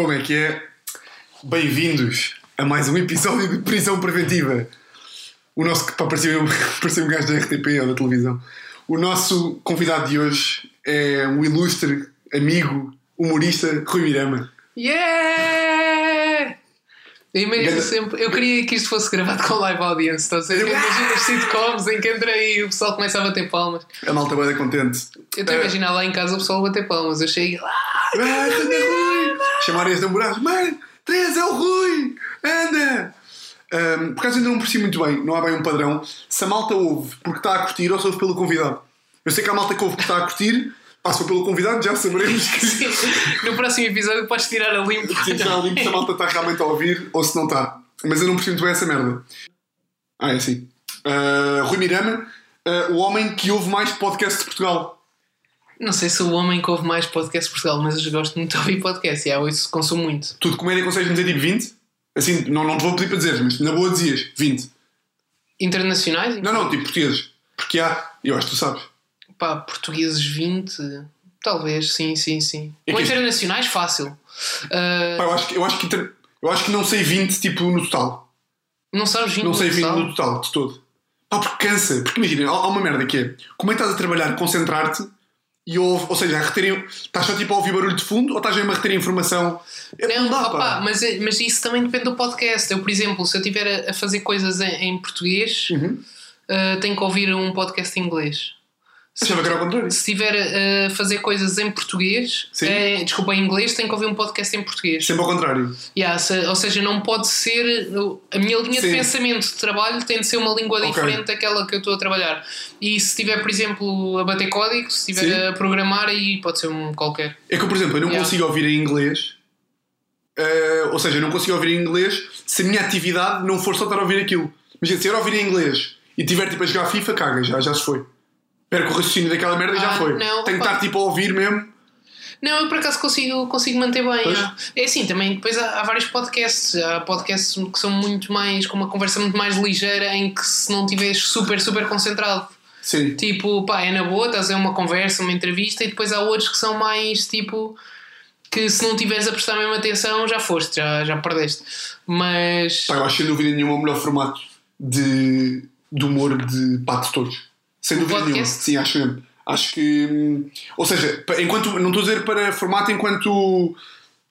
Como é que é? Bem-vindos a mais um episódio de Prisão Preventiva. O nosso. Pá, parecia, um- parecia um gajo da RTP ou da televisão. O nosso convidado de hoje é um ilustre amigo, humorista, Rui Mirama. Yeah! Eu imagino Ganda- sempre, eu queria que isto fosse gravado com live audience, estás a ver? Eu imagino as sitcoms em que entra e o pessoal começa a bater palmas. A malta bem contente. Eu estou a Eh, imaginar lá em casa o pessoal a bater palmas. Eu chego lá, Ah, Chamarem as namoradas, mãe, três é o Rui! Anda! Um, por acaso ainda não percebi muito bem, não há bem um padrão. Se a malta ouve porque está a curtir ou se ouve pelo convidado. Eu sei que há malta que ouve porque está a curtir, passa pelo convidado, já saberemos que no próximo episódio podes tirar a limpo. Sim, já limpo se a malta está realmente a ouvir ou se não está. Mas eu não percebi muito bem essa merda. Ah, é assim. Uh, Rui Mirama, uh, o homem que ouve mais podcast de Portugal. Não sei se o homem que ouve mais podcast de Portugal, mas eu gosto muito de ouvir podcast e é, eu isso consumo muito. Tu de comédia consegues dizer tipo 20? Assim, não, não te vou pedir para dizer, mas na boa dizias 20. Internacionais? Não, não, tipo portugueses. Porque há, eu acho que tu sabes. Pá, portugueses 20, talvez, sim, sim, sim. É Ou isto- internacionais, fácil. Ah, Pá, eu, acho que, eu, acho que, inter- eu acho que não sei 20 tipo no total. não sabes 20 Não sei no 20 total? no total, de todo. Pá, porque cansa. Porque imagina, há, há uma merda que é como é que estás a trabalhar, concentrar-te e ouve, ou seja, a estás só tipo a ouvir barulho de fundo ou estás mesmo a reter informação? É, Não, dá, opá, pá. mas, é- mas isso também depende do podcast. Eu, por exemplo, se eu estiver a, a fazer coisas em, em português, Uhum. ah, tenho que ouvir um podcast em inglês. Achava que era ao contrário. se estiver a fazer coisas em português, eh, desculpa, em inglês, tenho que ouvir um podcast em português. Sempre ao contrário. Yeah, se- ou seja, não pode ser. A minha linha Sim. de pensamento de trabalho tem de ser uma língua Ok. diferente daquela que eu estou a trabalhar. E se estiver, por exemplo, a bater código, se estiver Sim. a programar, aí pode ser um qualquer. É que, por exemplo, eu não Yeah. consigo ouvir em inglês. eh, ou seja, eu não consigo ouvir em inglês se a minha atividade não for só estar a ouvir aquilo. Imagina, se eu ouvir em inglês e tiver tipo a jogar FIFA, caga, já, já se foi. Perco o raciocínio daquela merda e já Ah, foi. não, Tenho que opa. estar tipo a ouvir mesmo. Não, eu por acaso consigo, consigo manter bem. Pois. ah. É assim, também depois há, há vários podcasts. Há podcasts que são muito mais. com uma conversa muito mais ligeira em que se não estiveres super, super concentrado. Sim. Tipo, pá, é na boa, estás a uma conversa, uma entrevista, e depois há outros que são mais tipo. que se não estiveres a prestar a mesma atenção já foste, já, já perdeste. Mas. Pá, eu acho sem dúvida nenhuma o melhor formato de, de humor de de todos. Sem O dúvida nenhuma. Sim, acho mesmo. Acho que. hum, Ou seja, enquanto, não estou a dizer para formato enquanto.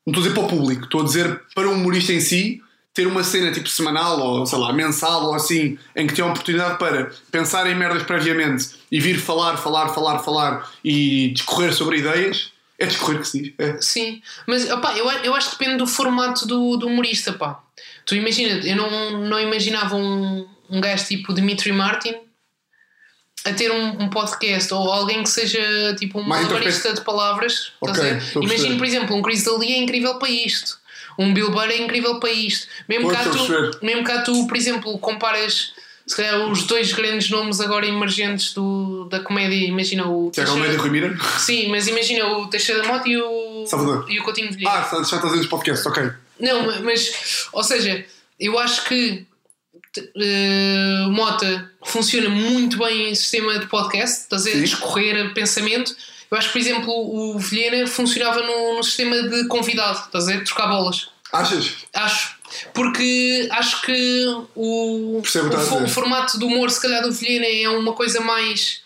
Não estou a dizer para o público, estou a dizer para o humorista em si ter uma cena tipo semanal ou sei lá, mensal ou assim, em que tem a oportunidade para pensar em merdas previamente e vir falar, falar, falar, falar e discorrer sobre ideias. É discorrer que se diz. É. Sim, mas opá, eu, eu acho que depende do formato do, do humorista, pá. Tu imagina, eu não, não imaginava um, um gajo tipo Dimitri Martin a ter um, um podcast ou alguém que seja tipo um malabarista de palavras. estás Ok, a ver? estou a Imagina, perceber. por exemplo, um Chris D'Elia é incrível para isto. Um Bill Burr é incrível para isto. Mesmo cá, a tu, mesmo cá tu, por exemplo, comparas se calhar os dois grandes nomes agora emergentes do, da comédia. Imagina o. Tiago Almeida e Rui Mira? Sim, mas imagina o Teixeira da Mota e o, Salvador. e o Coutinho de Vilhena. Ah, já estás a dizer os podcasts, ok. Não, ma- mas, ou seja, eu acho que eh, Mota funciona muito bem em sistema de podcast, estás a Sim. discorrer pensamento. Eu acho que, por exemplo, o Vilhena funcionava no, no sistema de convidado, estás a ver? Trocar bolas. Achas? Acho. Porque acho que o, o o formato do humor, se calhar, do Vilhena é uma coisa mais.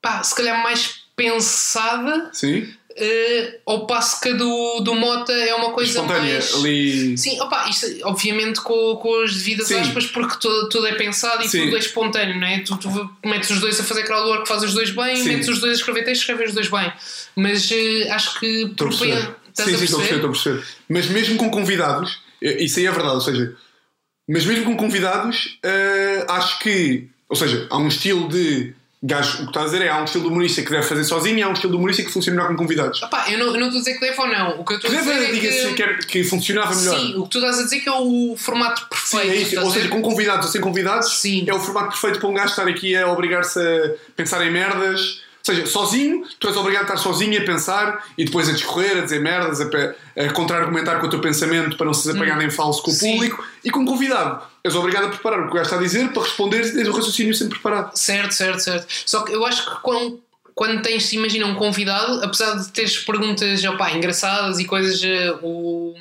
pá, se calhar mais pensada, Sim? Eh, ao passo que a do, do Mota é uma coisa Espontânea, mais. ali. Sim, opa, isto obviamente com, com as devidas Sim. aspas, porque tudo, tudo é pensado e Sim. tudo é espontâneo, não é? Tu, tu metes os dois a fazer crowdwork, fazes os dois bem, Sim. metes os dois a escrever texto, escreves os dois bem. Mas eh, acho que Estou a propen- perceber. Estás sim, sim, estou a perceber, estou a perceber. Mas mesmo com convidados, eh, isso aí é verdade, ou seja, mas mesmo com convidados, eh, acho que, ou seja, há um estilo de gajo, o que estás a dizer é, há um estilo de humorista que deve fazer sozinho e há um estilo de humorista que funciona melhor com convidados. Opá, eu não, eu não estou a dizer que deve ou não. O que eu estou a dizer deve, é que. que, que funcionava melhor. Sim, o que tu estás a dizer que é o formato Sim, perfeito. é isso. Ou seja, com convidados ou sem convidados, Sim. é o formato perfeito para um gajo estar aqui a obrigar-se a pensar em merdas. Ou seja, sozinho, tu és obrigado a estar sozinho a pensar e depois a discorrer, a dizer merdas, a, a contra-argumentar com o teu pensamento para não seres apanhado em falso com o Hum. Sim. público. E com convidado, és obrigado a preparar o que o gajo está a dizer para responder e tens o raciocínio sempre preparado. Certo, certo, certo. Só que eu acho que com, quando tens, imagina, um convidado, apesar de teres perguntas opá, engraçadas e coisas, eh, o,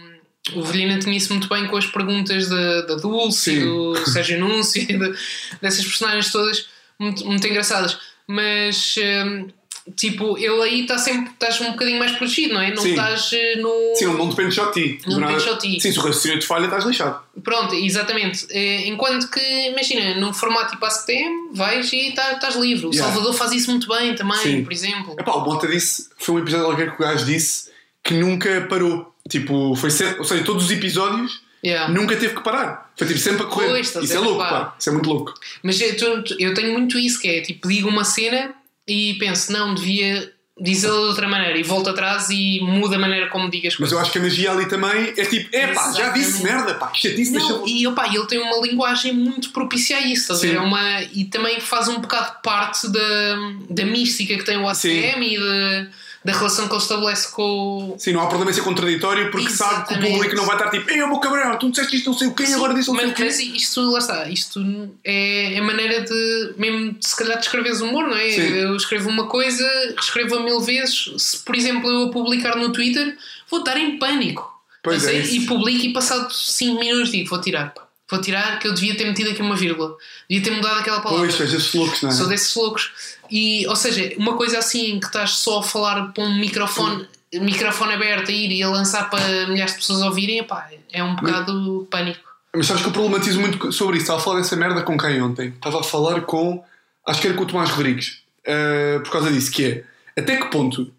o Velina tinha isso muito bem com as perguntas da, da Dulce, Sim. do Sérgio Núncio, e de- dessas personagens todas muito, muito engraçadas. Mas, hum, tipo, ele aí está sempre, estás um bocadinho mais protegido, não é? Não Sim. estás eh, no. Sim, não depende só de ti. Não depende só de ti. Sim, se o raciocínio te falha, estás lixado. Pronto, exatamente. Eh, Enquanto que, imagina, num formato tipo ASCTM, vais e tá- estás livre. O Yeah. Salvador faz isso muito bem também, Sim. por exemplo. Epá, o Monta disse, foi um episódio qualquer que o gajo disse que nunca parou. Tipo, foi sempre, ou seja, todos os episódios Yeah. nunca teve que parar. Foi tipo sempre a correr. Pois, isso é louco, pá. Isso é muito louco. Mas eu, eu tenho muito isso, que é tipo, digo uma cena e penso, não, devia dizê-la de outra maneira e volto atrás e muda a maneira como digo as Mas coisas. eu acho que a magia ali também é tipo, é pá, já disse merda, pá, que chatice, deixa Não, e opa, ele tem uma linguagem muito propícia a isso, estás a ver? Sim. É uma, e também faz um bocado parte da, da mística que tem o ACM e da, da relação que ele estabelece com o. Sim, não há problema em ser contraditório porque sabe que o Exatamente. público não vai estar tipo, ei, meu cabrão, tu disseste isto não sei o quê, Sim, agora disse não sei mas, o quê. mas isto, lá está, isto é a maneira de, mesmo se calhar, de escreveres humor, não é? Sim. Eu escrevo uma coisa, escrevo-a mil vezes, se por exemplo eu a publicar no Twitter, vou estar em pânico. Pois é sei, isso. e publico e passado 5 minutos digo, vou tirar, pá. Vou tirar que eu devia ter metido aqui uma vírgula, devia ter mudado aquela palavra. Pois, seja esses loucos, não é? Sou desses loucos. E, ou seja, uma coisa assim que estás só a falar para um microfone, microfone aberto a ir e a lançar para milhares de pessoas ouvirem, epá, é um bocado pânico. Mas sabes que eu problematizo muito sobre isso. Estava a falar dessa merda com quem ontem? Estava a falar com. Acho que era com o Tomás Rodrigues. Uh, por causa disso, que é. Até que ponto.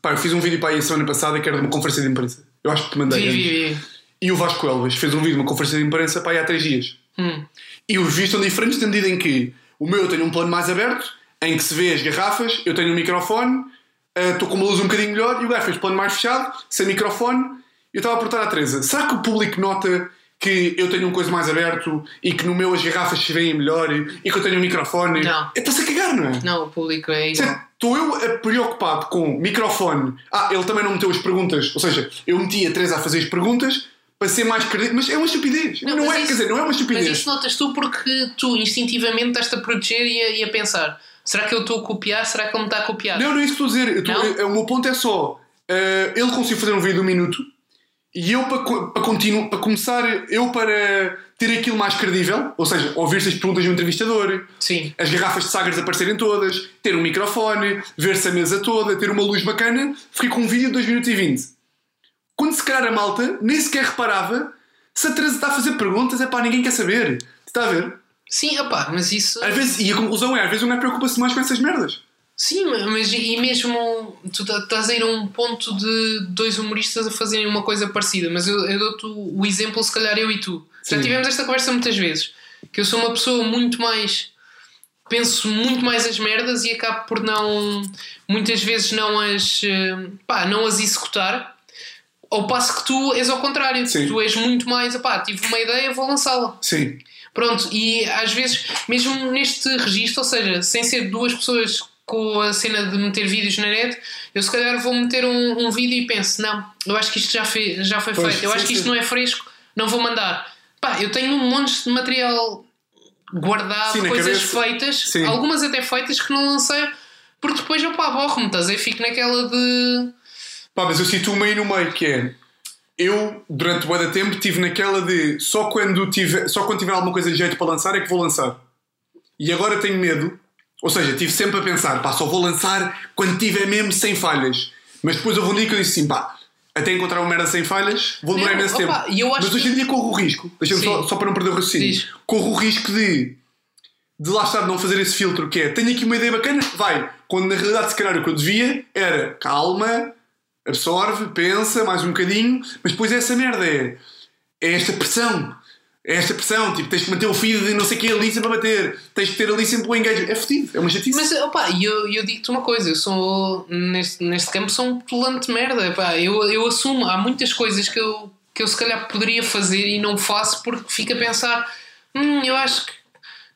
Pá, eu fiz um vídeo para aí a semana passada que era de uma conferência de imprensa. Eu acho que te mandei. Vi, vi, vi. E o Vasco Elvas fez um vídeo de uma conferência de imprensa para aí há três dias. Hum. E os vídeos são diferentes na medida em que o meu tem um plano mais aberto, em que se vê as garrafas, eu tenho um microfone, uh, estou com uma luz um bocadinho melhor, e o gajo fez plano mais fechado, sem microfone. E eu estava a perguntar à Teresa: será que o público nota que eu tenho um coisa mais aberto e que no meu as garrafas se veem melhor e que eu tenho um microfone? Não. Está-se a cagar, não é? Não, o público é igual. Estou eu eh, preocupado com microfone. Ah, ele também não meteu as perguntas. Ou seja, eu meti a Teresa a fazer as perguntas para ser mais credível. Mas é uma estupidez. Não, mas é, isso- quer dizer, não é uma Mas estupidez. isso notas tu porque tu instintivamente estás-te a proteger e a, e a pensar: será que eu estou a copiar? Será que ele me está a copiar? Não, não é isso que estou a dizer. Estou- Não? o meu ponto é só. eh, ele conseguiu fazer um vídeo de um minuto e eu, para, para, continuar, para começar, eu para ter aquilo mais credível, ou seja, ouvir-se as perguntas de um entrevistador, Sim. as garrafas de Sagres aparecerem todas, ter um microfone, ver-se a mesa toda, ter uma luz bacana, fiquei com um vídeo de 2 minutos e 20. Quando se calhar a malta nem sequer reparava se a Teresa está a fazer perguntas, é pá, ninguém quer saber. Está a ver? Sim, opá, mas isso. Às vezes, e a conclusão é, às vezes um gajo preocupa-se mais com essas merdas. Sim, mas e mesmo tu tá- estás a ir a um ponto de dois humoristas a fazerem uma coisa parecida, mas eu, eu dou-te o exemplo, se calhar eu e tu. Já Sim. tivemos esta conversa muitas vezes. Que eu sou uma pessoa muito mais. Penso muito mais as merdas e acabo por não. Muitas vezes não as. eh, pá, não as executar. Ao passo que tu és ao contrário. Sim. Tu és muito mais. Pá, tive uma ideia, vou lançá-la. Sim. Pronto, e às vezes, mesmo neste registro, ou seja, sem ser duas pessoas com a cena de meter vídeos na net, eu se calhar vou meter um, um vídeo e penso: não, eu acho que isto já, fe, já foi Pois, feito, eu sim, acho que isto sim. não é fresco, não vou mandar. Pá, eu tenho um monte de material guardado, Sim, coisas feitas, algumas até feitas que não lancei, porque depois, opá, aborro-me, estás a ver? Fico naquela de. Pá, mas eu sinto uma aí no meio que é. Eu, durante o da tempo, tive naquela de só quando, tiver, só quando tiver alguma coisa de jeito para lançar é que vou lançar. E agora tenho medo, ou seja, tive sempre a pensar, pá, só vou lançar quando tiver mesmo sem falhas. Mas depois houve um dia que eu disse assim, pá, até encontrar uma merda sem falhas, vou demorar opa, tempo. Mas hoje em dia corro o risco, deixa-me só, só para não perder o raciocínio, Diz. corro o risco de de lá estar de não fazer esse filtro que é tenho aqui uma ideia bacana, vai. Quando na realidade se calhar o que eu devia era calma, absorve, pensa mais um bocadinho, mas depois é essa merda, é, é esta pressão. É esta pressão, tipo, tens que manter o feed de não sei o que ali sempre a bater, tens que ter ali sempre o engagement. É fedido, é uma chatice. Mas, opá, e eu, eu digo-te uma coisa, eu sou, neste, neste campo, sou um pelante de merda, pá, eu, eu assumo, há muitas coisas que eu, que eu se calhar poderia fazer e não faço porque fico a pensar, hum, eu acho que,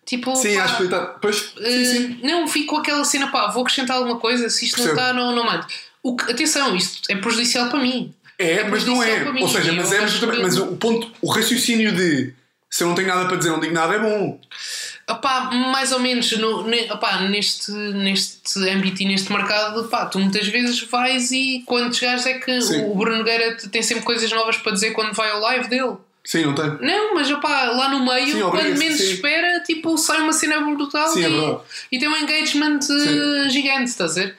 tipo, sim, pá, acho que está. Pois, sim, eh, sim. não, fico com aquela cena, pá, vou acrescentar alguma coisa, se isto Percebo. não está, não, não mando. O que, atenção, isto é prejudicial para mim. É, mas não é. mim, Ou seja, mas é mas, mas o ponto, o raciocínio de se eu não tenho nada para dizer, não digo nada é bom. Opá, mais ou menos no, ne, opá, neste, neste âmbito e neste mercado, opá, tu muitas vezes vais e quando chegares é que Sim. o Bruno Nogueira te- tem sempre coisas novas para dizer quando vai ao live dele. Sim, não tem. Não, mas opá, lá no meio, Sim, quando menos sim. espera, tipo, sai uma cena brutal Sim, é e, verdade. e tem um engagement eh, gigante, estás a ver?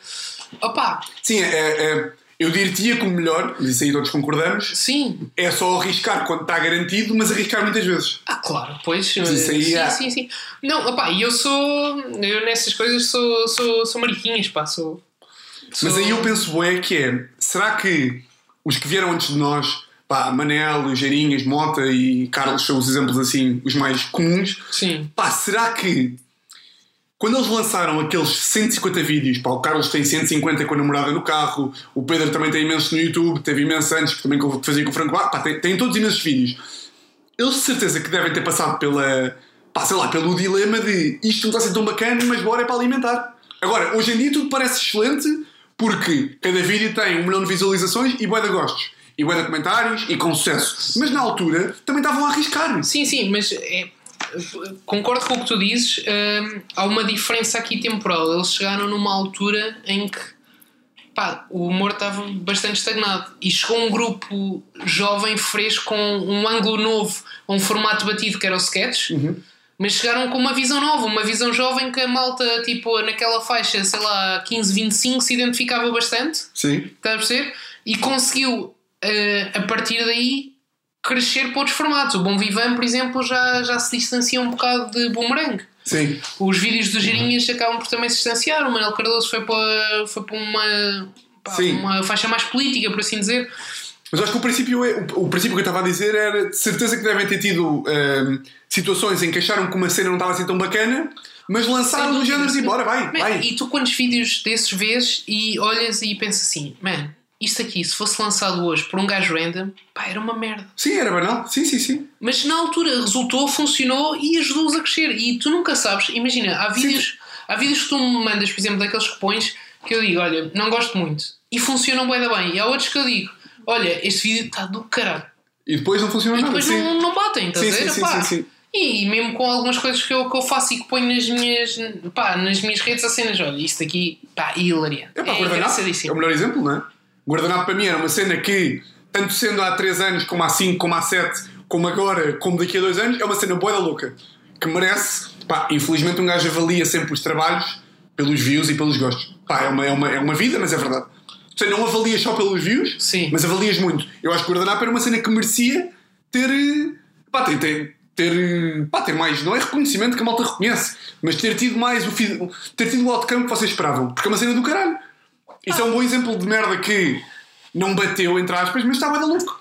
Opá, Sim, é, é- eu diria que o melhor, mas isso aí todos concordamos, sim, é só arriscar quando está garantido, mas arriscar muitas vezes. Ah, claro, pois. isso aí sim, há. sim, sim. Não, opá, e eu sou. Eu nessas coisas sou, sou, sou mariquinhas, pá, sou. Mas sou- aí eu penso, bué, que é, será que os que vieram antes de nós, pá, Manel, Geirinhas, Mota e Carlos são os exemplos assim, os mais comuns, Sim. pá, será que quando eles lançaram aqueles 150 vídeos, pá, o Carlos tem 150 com a namorada no carro, o Pedro também tem imensos no YouTube, teve imensos antes, também que fazia com o Franco, Bar, pá, tem, tem todos imensos vídeos. Eles de certeza que devem ter passado pela, pá, sei lá, pelo dilema de isto não está a ser tão bacana, mas bora é para alimentar. Agora, hoje em dia tudo parece excelente porque cada vídeo tem um milhão de visualizações e bué de gostos. E bué de comentários e com sucesso. Mas na altura também estavam a arriscar. Sim, sim, mas é, concordo com o que tu dizes. hum, há uma diferença aqui temporal. Eles chegaram numa altura em que pá, o humor estava bastante estagnado e chegou um grupo jovem, fresco, com um ângulo novo, um formato batido que era o sketch. Mas chegaram com uma visão nova, uma visão jovem que a malta, tipo, naquela faixa, sei lá, 15, 25, se identificava bastante. Sim. Estás a perceber? E conseguiu, eh, a partir daí, crescer para outros formatos. O Bom Vivan, por exemplo, já, já se distancia um bocado de Boomerang. Sim. Os vídeos dos Girinhas acabam por também se distanciar. O Manuel Cardoso foi para, foi para uma, Sim. uma faixa mais política, por assim dizer. Mas acho que o princípio, é, o, o princípio que eu estava a dizer era de certeza que devem ter tido ehm, situações em que acharam que uma cena não estava assim tão bacana, mas lançaram Sem no dúvida. género e bora, vai, Man, vai. E tu quantos vídeos desses vês e olhas e pensas assim, man, isto aqui, se fosse lançado hoje por um gajo random, pá, era uma merda. Sim, era banal. Sim, sim, sim. Mas na altura resultou, funcionou e ajudou-os a crescer. E tu nunca sabes, imagina, há vídeos, há vídeos que tu me mandas, por exemplo, daqueles que pões que eu digo, olha, não gosto muito e funcionam bem, bem. E há outros que eu digo, olha, este vídeo está do caralho. E depois não funciona E nada. depois sim. não, não batem, estás Sim, a ver? sim, sim, Pá. sim, sim. E mesmo com algumas coisas que eu, que eu faço e que ponho nas minhas, pá, nas minhas redes a cenas, olha, isto aqui, pá, hilariante. É pá, É é o melhor exemplo, não é? Guardanapo para mim era uma cena que, tanto sendo há 3 anos, como há 5, como há 7, como agora, como daqui a 2 anos, é uma cena boa da louca. Que merece, pá, infelizmente um gajo avalia sempre os trabalhos pelos views e pelos gostos. Pá, é uma, é uma, é uma vida, mas é verdade. Seja, não avalias só pelos views, Sim. mas avalias muito. Eu acho que o Guardanapo era uma cena que merecia ter. Pá, ter, ter, ter, pá, ter mais, não é reconhecimento que a malta reconhece, mas ter tido mais o ter tido o outcome que vocês esperavam, porque é uma cena do caralho. Isso é um bom exemplo de merda que não bateu, entre aspas, mas estava da louco.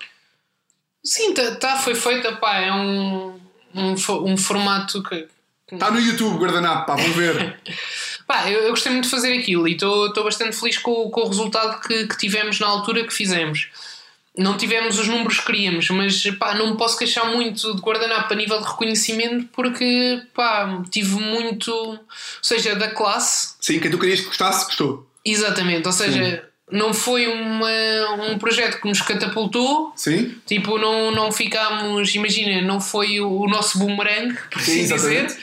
Sim, tá, tá, foi feita, pá, é um, um, um formato que. Está no YouTube, Guardanapo, pá, vão ver. Pá, eu, eu gostei muito de fazer aquilo e estou bastante feliz com, o- com o resultado que, que tivemos na altura que fizemos. Não tivemos os números que queríamos, mas pá, não me posso queixar muito de guardanapo a nível de reconhecimento porque pá, tive muito. Ou seja, da classe, Sim, quem tu querias que gostasse, gostou. Exatamente. Ou seja, não foi uma, um projeto que nos catapultou. Sim? Tipo, não, não ficámos, imagina, não foi o, nosso boomerang, por assim Sim, dizer.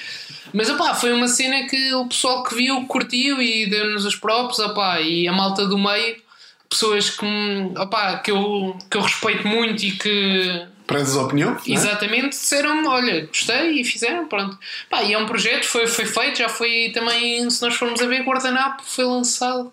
Mas opá, foi uma cena que o pessoal que viu curtiu e deu-nos os próprios, opá, e a malta do meio, pessoas que, me- opá, que, eu, que eu respeito muito e que Prezes a opinião. é? exatamente disseram olha, gostei e fizeram, pronto. Pá, e é um projeto, foi, foi feito, já foi também, se nós formos a ver, Guardanapo foi lançado.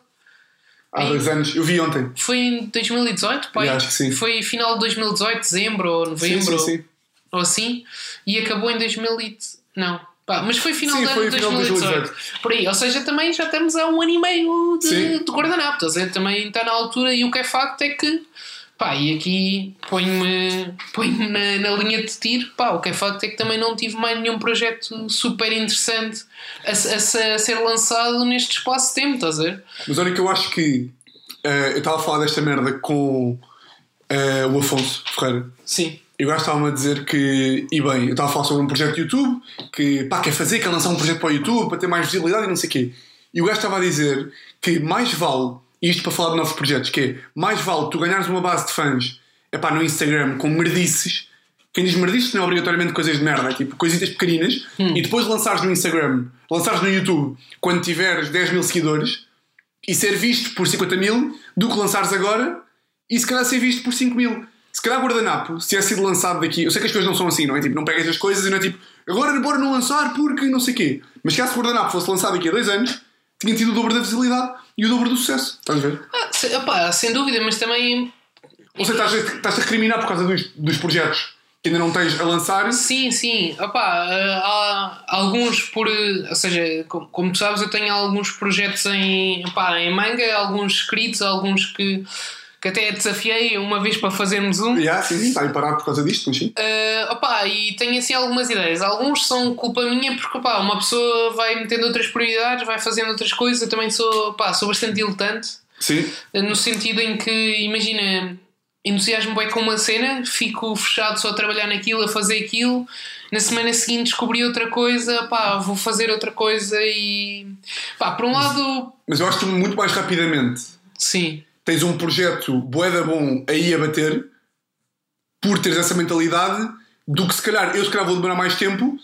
Há dois anos. Eu vi ontem. Foi em 2018, pai. Eu acho que sim. Foi final de 2018, dezembro ou Sim, novembro. sim, sim. ou assim, e acabou em 2000 e... Não, pá, mas foi final Sim, de foi ano de final de 2018. Por aí, ou seja, também já estamos há um ano e meio Sim. de, de guardanapo, também está na altura e o que é facto é que pá, e aqui ponho-me ponho na, na linha de tiro, pá, o que é facto é que também não tive mais nenhum projeto super interessante a, a a ser lançado neste espaço de tempo, estás a ver? Mas olha que eu acho que eh, eu estava a falar desta merda com eh, o Afonso Ferreira. Sim. E o gajo estava-me a dizer que, e bem, eu estava a falar sobre um projeto de YouTube, que pá, quer fazer, quer lançar um projeto para o YouTube, para ter mais visibilidade e não sei o quê. E o gajo estava a dizer que mais vale, isto para falar de novos projetos, que é mais vale tu ganhares uma base de fãs epá, no Instagram com merdices quem diz merdice não é obrigatoriamente coisas de merda, é tipo coisitas pequeninas, e depois lançares no Instagram, lançares no YouTube, quando tiveres 10 mil seguidores, e ser visto por 50 mil, do que lançares agora, e se calhar ser visto por 5 mil. Se calhar guardanapo, se tivesse sido lançado daqui, eu sei que as coisas não são assim, não é? Tipo, não pegas as coisas e não é tipo, agora bora não lançar porque não sei o quê. Mas se o guardanapo fosse lançado daqui a dois anos, tinha tido o dobro da visibilidade e o dobro do sucesso. Estás a ver? Ah, se- opá, sem dúvida, mas também. Ou seja, estás a, estás a recriminar por causa dos, dos projetos que ainda não tens a lançar. Sim, sim. Opá, ah, há alguns por. Ou seja, como, tu sabes, eu tenho alguns projetos em, opá, em manga, alguns escritos, alguns que, que até desafiei uma vez para fazermos um. Yeah, sim, sim, está aí parado por causa disto, mas sim. Uh, opá, e tenho assim algumas ideias. Alguns são culpa minha porque opá, uma pessoa vai metendo outras prioridades, vai fazendo outras coisas. Eu também sou, opá, sou bastante diletante, Sim. no sentido em que, imagina, entusiasmo bem com uma cena, fico fechado só a trabalhar naquilo, a fazer aquilo. Na semana seguinte descobri outra coisa, pá, vou fazer outra coisa e. pá, por um lado, Mas eu acho que muito mais rapidamente sim. Tens um projeto boeda bom aí a bater por teres essa mentalidade do que se calhar eu se calhar vou demorar mais tempo.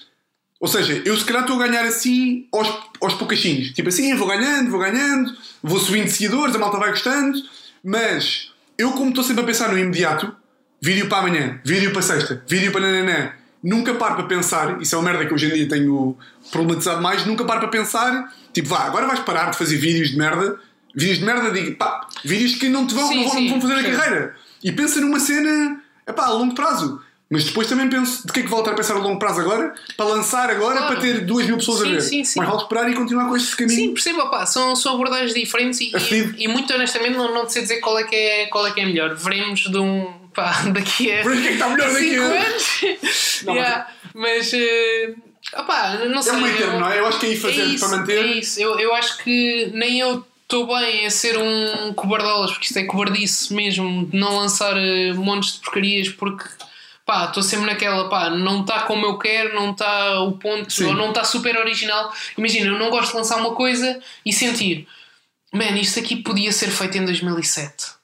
Ou seja, eu se calhar estou a ganhar assim aos, aos. Tipo assim, vou ganhando, vou ganhando, vou subindo seguidores, a malta vai gostando, mas eu como estou sempre a pensar no imediato, vídeo para amanhã, vídeo para sexta, vídeo para nananã, nunca paro para pensar, isso é uma merda que hoje em dia tenho problematizado mais, nunca paro para pensar, tipo, vá, agora vais parar de fazer vídeos de merda, vídeos de merda, digo, pá, vídeos que não te vão, Sim, não vão, sim, vão fazer a sim. carreira. E pensa numa cena, epá, a longo prazo. Mas depois também penso, de que é que vou voltar a pensar a longo prazo agora? Para lançar agora, Claro. para ter duas mil pessoas a Sim, ver. sim, sim. Mas vale esperar e continuar com este caminho. Sim, percebo, opá, são, são abordagens diferentes e, É e, e muito honestamente não, não sei dizer qual é, que é, qual é que é melhor. Veremos de um. pá, daqui a. Veremos o que é que está melhor daqui a- anos. Não, Yeah, mas. eh, opá, não É sei. um meio termo, eu- não é? Eu acho que é ir fazendo isso, para manter. É isso, eu, eu acho que nem eu estou bem a ser um cobardolas, porque isto é cobardice mesmo, de não lançar eh, montes de porcarias, porque pá, estou sempre naquela, pá, não está como eu quero, não está o ponto, Sim. ou não está super original. Imagina, eu não gosto de lançar uma coisa e sentir, man, isto aqui podia ser feito em 2007.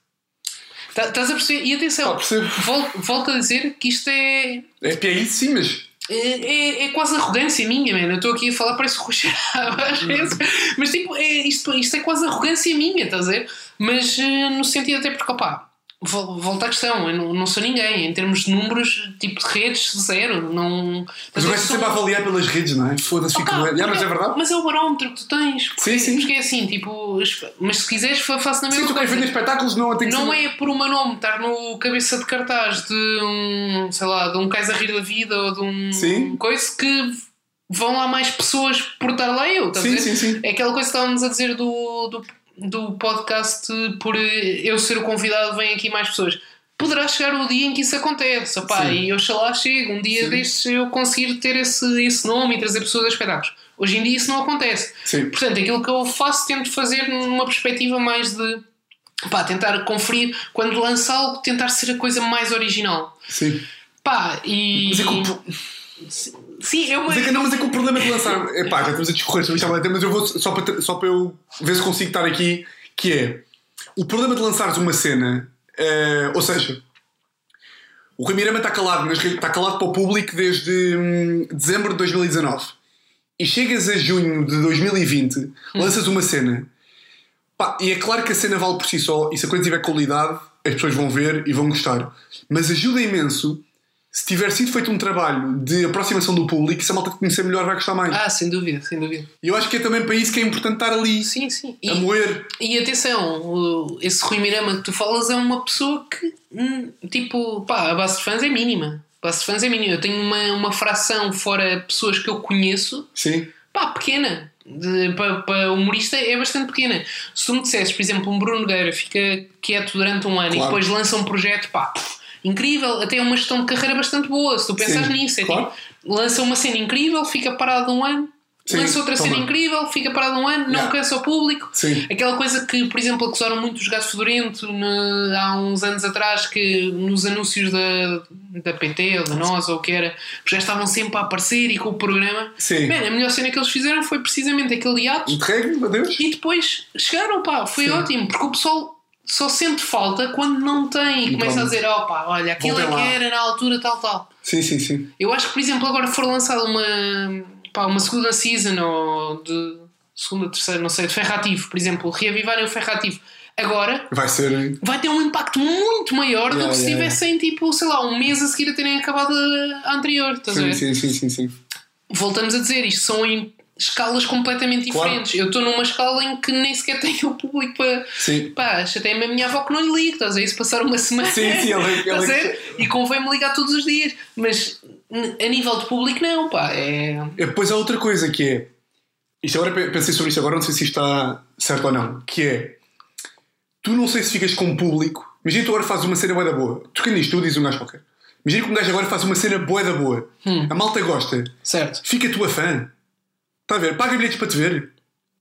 Tá- Estás a perceber? E atenção, volto, volto a dizer que isto é, É que é isso, sim, mas. É, é, é quase arrogância minha, mano. Eu estou aqui a falar, parece o Ruxaraba às vezes. Mas tipo, é, isto, isto é quase arrogância minha, estás a ver? Mas eh, no sentido até porque, opá, volta à questão, eu não, não sou ninguém. Em termos de números, tipo de redes, zero. Não, Mas resto sou- sempre a avaliar pelas redes, não é? Foda-se, Opa, doente. Yeah, mas é verdade. Mas é o barómetro que tu tens. Porque, Sim, sim. Porque é assim, tipo, mas se quiseres, fa- faço na mesma Sim, tu queres coisa. vender espetáculos, não tem que Não ser. é por uma nome estar no cabeça de cartaz de um, sei lá, de um Kaiser Rir da Vida ou de um Sim. coisa que vão lá mais pessoas por estar lá eu, a Sim, sim, sim. É aquela coisa que estávamos a dizer do, do, do podcast por eh, eu ser o convidado, vem aqui mais pessoas. Poderá chegar o dia em que isso acontece, opá, Sim. e oxalá chegue um dia Sim. destes eu conseguir ter esse, esse nome e trazer pessoas a espetáculos. Hoje em dia isso não acontece. Sim. Portanto, aquilo que eu faço, tento fazer numa perspectiva mais de pá, tentar conferir, quando lanço algo, tentar ser a coisa mais original. Sim. Pá, e. Mas é que o- Sim, é uma. Mas é que, não, mas é que o problema de lançar. Epá, já estamos a discorrer sobre isto há mas eu vou só para, só para eu ver se consigo estar aqui. Que é o problema de lançares uma cena, eh, ou seja, o Rui Mirama está calado, mas está calado para o público desde hum, dezembro de 2019 e chegas a junho de 2020, lanças uma cena. Pá, e é claro que a cena vale por si só, e se a coisa tiver qualidade, as pessoas vão ver e vão gostar. Mas ajuda imenso se tiver sido feito um trabalho de aproximação do público, se a malta te conhecer melhor vai gostar mais. Ah, sem dúvida, sem dúvida. E eu acho que é também para isso que é importante estar ali Sim, sim. a E, moer. e atenção, esse Rui Mirama que tu falas é uma pessoa que, hum, tipo, pá, a base de fãs é mínima. A base de fãs é mínima. Eu tenho uma, uma fração fora pessoas que eu conheço Sim. pá, pequena. De- Para, para humorista é bastante pequena. Se tu me dissesses, por exemplo, um Bruno Nogueira fica quieto durante um ano e Claro. depois lança um projeto, pá, incrível, até é uma gestão de carreira bastante boa. Se tu pensas Sim, nisso, é claro. tipo, lança uma cena incrível, fica parado um ano, Sim, lança outra toma. cena incrível, fica parado um ano, não Yeah. cansa o público. Sim. Aquela coisa que, por exemplo, acusaram muito os gatos fedorento há uns anos atrás, que nos anúncios da, da PT ou da nós ou o que era, já estavam sempre a aparecer e com o programa. Sim. Man, a melhor cena que eles fizeram foi precisamente aquele hiato Entregue, adeus. e depois chegaram, pá, foi Sim. ótimo, porque o pessoal só sente falta quando não tem e começa a dizer, pá, olha, aquilo é que era na altura tal, tal. Sim, sim, sim. Eu acho que, por exemplo, agora for lançada uma, pá, uma segunda season ou de segunda, terceira, não sei, de Ferrativo, por exemplo, reavivarem o Ferrativo agora, Vai ser. vai ter um impacto muito maior do Yeah, que se yeah, tivessem, tipo, sei lá, um mês a seguir a terem acabado a a anterior. Estás a Sim, ver? sim, sim, sim, sim. Voltamos a dizer, isto são escalas completamente Claro. diferentes. Eu estou numa escala em que nem sequer tenho o público para. Sim. Pá, chateia-me a minha avó que não lhe ligo, estás a? Se passar uma semana. Sim, sim, ela- estás ela- a? E convém-me ligar todos os dias. Mas a nível de público, não, pá. É. Depois há outra coisa que é. Isto agora pe- pensei sobre isto agora, não sei se isto está certo ou não. Que é. Tu não sei se ficas com público. Imagina tu agora fazes uma cena boa da boa. Tu quem diz, tu dizes um gajo qualquer. Imagina que um gajo agora faz uma cena boa da boa. Hum. A malta gosta. Certo. Fica tua fã. Está a ver? Paga bilhetes para te ver.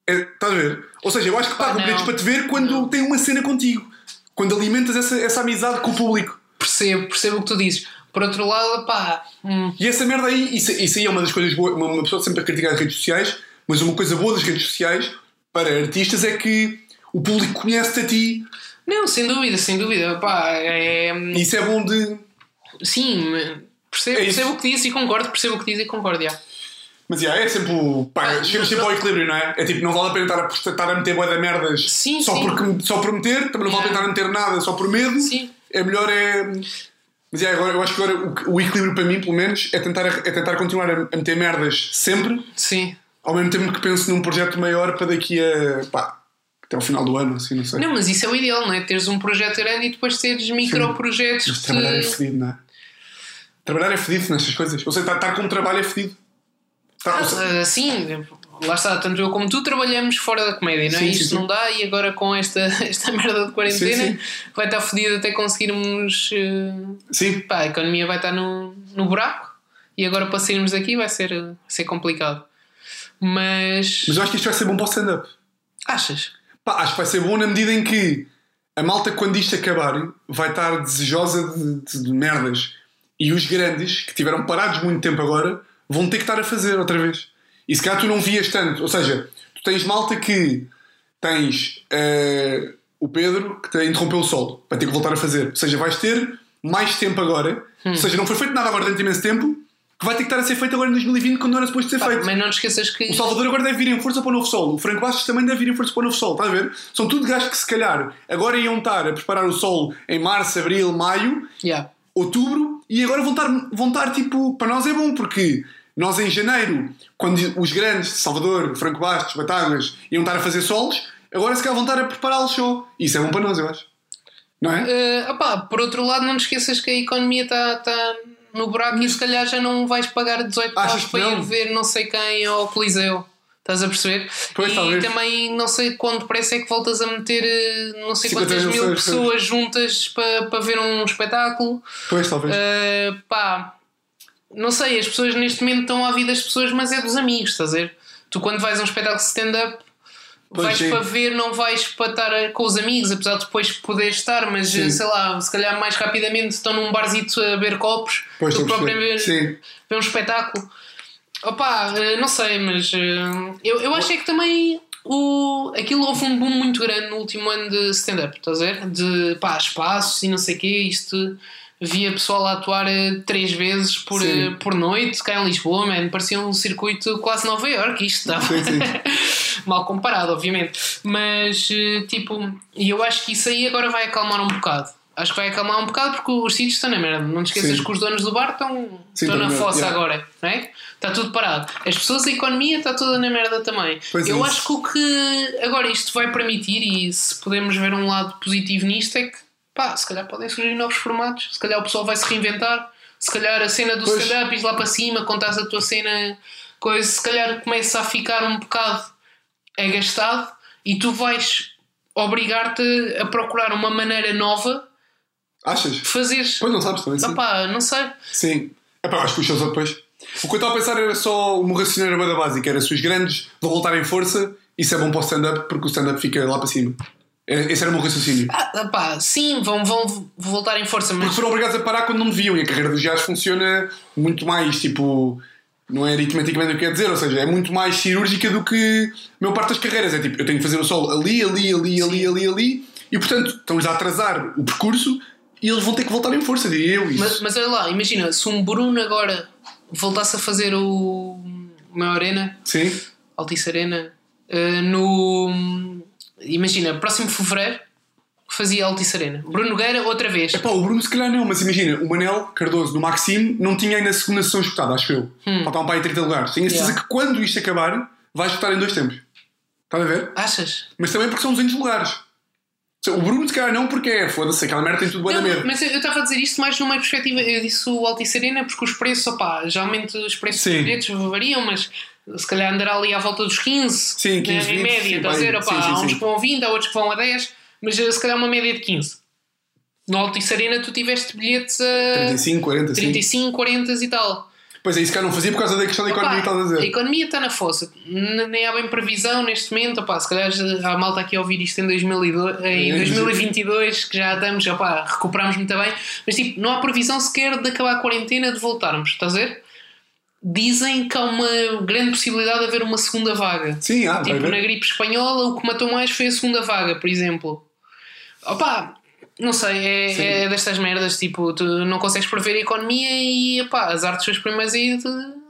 É, Estás a ver? Ou seja, eu acho que pagam não. bilhetes para te ver quando tem uma cena contigo. Quando alimentas essa, essa amizade com o público. Percebo, percebo o que tu dizes. Por outro lado, pá. hum, E essa merda aí, isso, isso aí é uma das coisas boas. Uma, uma pessoa sempre a criticar as redes sociais, mas uma coisa boa das redes sociais para artistas é que o público conhece-te a ti não, sem dúvida, sem dúvida. Pá, é. e isso é bom de. Sim, percebo, É percebo o que dizes e concordo, percebo o que dizes e concordo, já. Mas yeah, é sempre o. Pá, Ah, chegamos sempre ao equilíbrio, não é? É tipo, não vale a pena estar a, estar a meter boia de merdas Sim, só, sim. Porque, só por meter, também não vale a pena estar a meter nada só por medo. Sim. É melhor é. Mas yeah, agora, eu acho que agora o, o equilíbrio para mim, pelo menos, é tentar, é tentar continuar a, a meter merdas sempre, Sim. ao mesmo tempo que penso num projeto maior para daqui a. pá, até ao final do ano, assim, não sei. Não, mas isso é o ideal, não é? Teres um projeto grande e depois teres micro-projetos Mas que trabalhar é fedido, não é? Trabalhar é fedido nestas coisas. Ou seja, estar, estar com trabalho é fedido. Tá, ou seja, Ah, sim, lá está, tanto eu como tu trabalhamos fora da comédia, não é? Sim, Isto sim, não dá e agora com esta, esta merda de quarentena Sim, vai estar fodido até conseguirmos. eh, sim, pá, a economia vai estar no, no buraco e agora para sairmos daqui vai ser, vai ser complicado. Mas. mas eu acho que isto vai ser bom para o stand-up. Achas? Pá, acho que vai ser bom na medida em que a malta, quando isto acabar, vai estar desejosa de, de- de merdas. E os grandes, que tiveram parados muito tempo agora, vão ter que estar a fazer outra vez. E se calhar tu não vias tanto. Ou seja, tu tens malta que tens eh, o Pedro que te interrompeu o solo, vai ter que voltar a fazer. Ou seja, vais ter mais tempo agora. Ou seja, não foi feito nada agora durante imenso tempo, que vai ter que estar a ser feito agora em 2020 quando não era suposto ser Pá, feito. mas não te esqueças que. O Salvador agora deve vir em força para o novo solo. O Franco Bastos também deve vir em força para o novo solo. Estás a ver? São tudo gajos que se calhar agora iam estar a preparar o solo em março, abril, maio, Yeah. outubro e agora vão estar, vão estar tipo. Para nós é bom porque nós em janeiro, quando os grandes, Salvador, Franco Bastos, Batáguas, iam estar a fazer solos, agora se calhar vão estar a preparar o show. Isso é bom para nós, eu acho. Não é? Eh, opá, por outro lado, não te esqueças que a economia está tá no buraco e se calhar já não vais pagar 18 Achas paus para ir não? ver não sei quem ao Coliseu. Estás a perceber? Pois, e talvez. também não sei quando parece é que voltas a meter eh, não sei 50 quantas mil pessoas, juntas para, para ver um espetáculo. Pois, talvez. Eh, pá, não sei, as pessoas neste momento estão à vida das pessoas, mas é dos amigos, estás a ver? Tu quando vais a um espetáculo de stand-up Pois, vais sim. para ver, não vais para estar com os amigos, apesar de depois poderes estar, mas Sim. sei lá, se calhar mais rapidamente estão num barzito a beber copos Pois, do que a propriamente ver, ver um espetáculo. Opa, eh, não sei, mas eh, eu, eu acho é que também o, aquilo houve um boom muito grande no último ano de stand-up, estás a ver? De pá, espaços e não sei o quê, isto via pessoal a atuar eh, três vezes por, Sim. eh, por noite cá em Lisboa, man, parecia um circuito quase Nova York, isto estava mal comparado, obviamente, mas eh, tipo, e eu acho que isso aí agora vai acalmar um bocado. Acho que vai acalmar um bocado porque os sítios estão na merda. Não te esqueças Sim. que os donos do bar estão, Sim, estão na fossa yeah. agora, não é? Está tudo parado. As pessoas, a economia está toda na merda também. Pois é eu isso. acho que o que agora isto vai permitir, e se podemos ver um lado positivo nisto, é que pá, se calhar podem surgir novos formatos, se calhar o pessoal vai se reinventar, se calhar a cena do stand-up, ires lá para cima, contares a tua cena, coisa, se calhar começa a ficar um bocado agastado e tu vais obrigar-te a procurar uma maneira nova Achas? de fazeres. Pois não sabes também. Sim. Opá, não sei. Sim. Epá, acho que os shows depois. O que eu estava a pensar era só uma raciocínio da básica. Era se os grandes vão voltar em força, isso é bom para o stand-up porque o stand-up fica lá para cima. É- Esse era o meu raciocínio. Ah, opá, sim, vão, vão voltar em força, mas Porque foram obrigados a parar quando não deviam e a carreira dos gajos funciona muito mais, tipo, não é aritmeticamente o que quer dizer, ou seja, é muito mais cirúrgica do que a maior parte das carreiras. É tipo, eu tenho que fazer o solo ali, ali, ali, ali, ali, ali, e portanto estamos a atrasar o percurso e eles vão ter que voltar em força, diria eu. Isso. Mas, mas olha lá, imagina, se um Bruno agora voltasse a fazer o Maior Arena, Sim. Altice Arena, eh, no. Imagina, próximo fevereiro fazia Altice Arena. Bruno Nogueira, outra vez. Epá, o Bruno se calhar não, mas imagina, o Manel Cardoso no Maxime não tinha ainda a segunda sessão escutada, acho eu. Faltavam para aí 30 lugares. Tenho a certeza Hum. Yeah. que quando isto acabar, vai escutar em dois tempos. Estás a ver? Achas? Mas também porque são 200 lugares. O Bruno se calhar não, porque é, foda-se, aquela merda tem tudo boa Não, medo. mas eu eu estava a dizer isto mais numa perspectiva. Eu disse o Altice Arena porque os preços, opá, geralmente os preços Sim. dos bilhetes variam, mas se calhar andará ali à volta dos 15, Sim, 15, né, em 20, média. sim, Estás a dizer, opá, Sim, sim, há uns que vão a 20, há outros que vão a 10, mas eh, se calhar uma média de 15. No Altice Arena tu tiveste bilhetes a 35, 40, sim. 35, 40 e tal. Pois é, isso cá não fazia por causa da questão da economia que estás a a dizer. economia está na fossa, nem há bem previsão neste momento. Opá, se calhar há malta aqui a ouvir isto em, 2002, em É, 2022, que já estamos, opá, recuperamos muito bem, mas tipo, não há previsão sequer de acabar a quarentena, de voltarmos, estás a ver? Dizem que há uma grande possibilidade de haver uma segunda vaga. Sim, vai Tipo, na gripe espanhola, o que matou mais foi a segunda vaga, por exemplo. Opa, não sei, é, é destas merdas, tipo, tu não consegues prever a economia e opá, as artes suas primeiras aí de,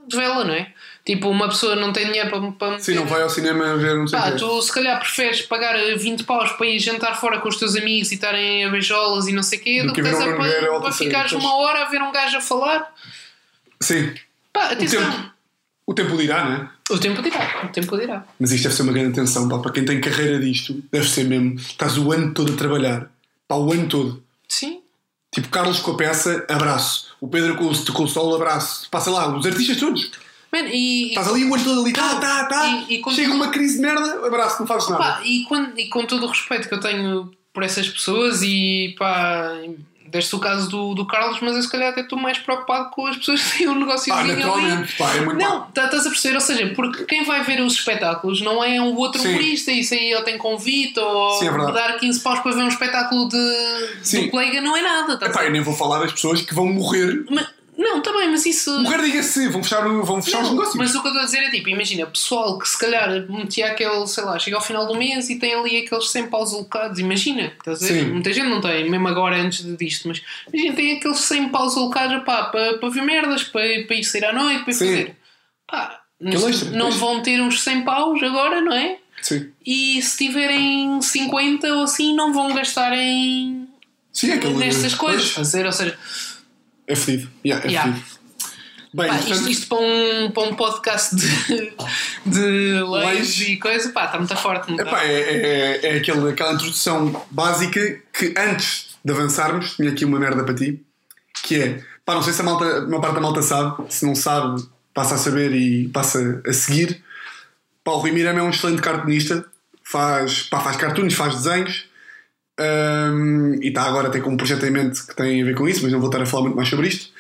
de vela, não é? Tipo, uma pessoa não tem dinheiro para, para Sim, não meter- vai ao cinema ver o Pá, tu se calhar preferes pagar 20 paus para ir jantar fora com os teus amigos e estarem a beijolas e não sei o quê, Do do que que um a para, para ficares uma hora a ver um gajo a falar. Sim. Pá, atenção. tempo. O tempo dirá, não é? O tempo dirá, o tempo dirá. Mas isto deve ser uma grande atenção, pá, para quem tem carreira disto, deve ser mesmo. Estás o ano todo a trabalhar. Pá, o ano todo. Sim. Tipo, Carlos com a peça, abraço. O Pedro com o, com o solo, abraço. Passa lá, os artistas todos. Man, e, Estás ali o ano todo ali, tá, tá, tá. E- e Chega uma crise de merda, abraço, não fazes nada. Pá, e, quando- e com todo o respeito que eu tenho por essas pessoas e pá, deste o caso do, do Carlos, mas eu se calhar até estou mais preocupado com as pessoas que têm um negócio Ah, ali. naturalmente, pá, é muito Não, tá- estás a perceber, ou seja, porque quem vai ver os espetáculos não é um outro Sim. humorista, isso aí ele tem convite ou Sim, é dar 15 paus para ver um espetáculo de, Sim. do colega não é nada. estás Epá, eu nem vou falar das pessoas que vão morrer. Mas- não, também, mas isso. Morrer, diga-se, vão fechar, o- vão fechar os Não, negócios. mas o que eu estou a dizer é tipo, imagina, pessoal que se calhar metia aquele, sei lá, chega ao final do mês e tem ali aqueles 100 paus alocados, imagina, estás a ver? Sim. Muita gente não tem, mesmo agora antes disto, mas imagina, tem aqueles 100 paus alocados pá, para, para ver merdas, para, para ir sair à noite, para ir Sim. fazer. Pá, não, Aquele extra, não pois. vão ter uns 100 paus agora, não é? Sim. E se tiverem 50 ou assim, não vão gastar em. Sim, é aquele. nestas coisas, Pois, a ver? Ou seja, É fedido. Yeah, é Yeah. fedido. Bem, Pá, portanto, isto, isto para, um, para um podcast de, de leis Leis. e coisa, pá, está muito forte. Não Epá, é, é, é aquele, aquela introdução básica que antes de avançarmos, tinha aqui uma merda para ti, que é, pá, não sei se a, malta, a maior parte da malta sabe, se não sabe, passa a saber e passa a seguir. Pá, o Rui Mirama é um excelente cartunista, faz, pá, faz cartoons, faz desenhos, hum, e está agora até com um projeto em mente que tem a ver com isso, mas não vou estar a falar muito mais sobre isto.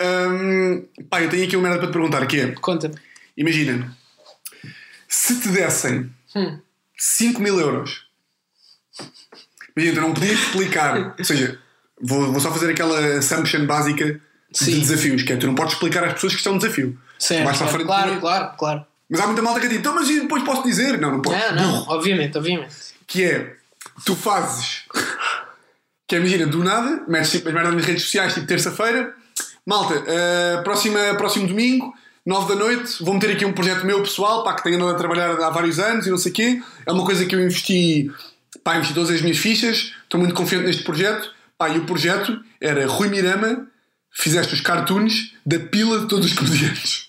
Hum, pá, eu tenho aqui uma merda para te perguntar, que é, Conta-me. imagina, se te dessem Hum. 5 mil euros. Imagina, tu não podias explicar. Ou seja, vou, vou só fazer aquela assumption básica de Sim. desafios, que é tu não podes explicar às pessoas que isto é um desafio. Certo, Vais para a certo. frente claro, claro, claro. Mas há muita malta que tipo, então, mas depois posso dizer? Não, não posso. Não, não, obviamente, obviamente. Que é, tu fazes. Que é, imagina, do nada, metes tipo as merdas nas redes sociais, tipo terça-feira, malta, eh, próxima, próximo domingo, 9 da noite, vou meter aqui um projeto meu pessoal, pá, que tenho andado a trabalhar há vários anos e não sei o quê. É uma coisa que eu investi, pá, investi todas as minhas fichas, estou muito confiante neste projeto. Pá, e o projeto era Rui Mirama, fizeste os cartoons da pila de todos os comediantes.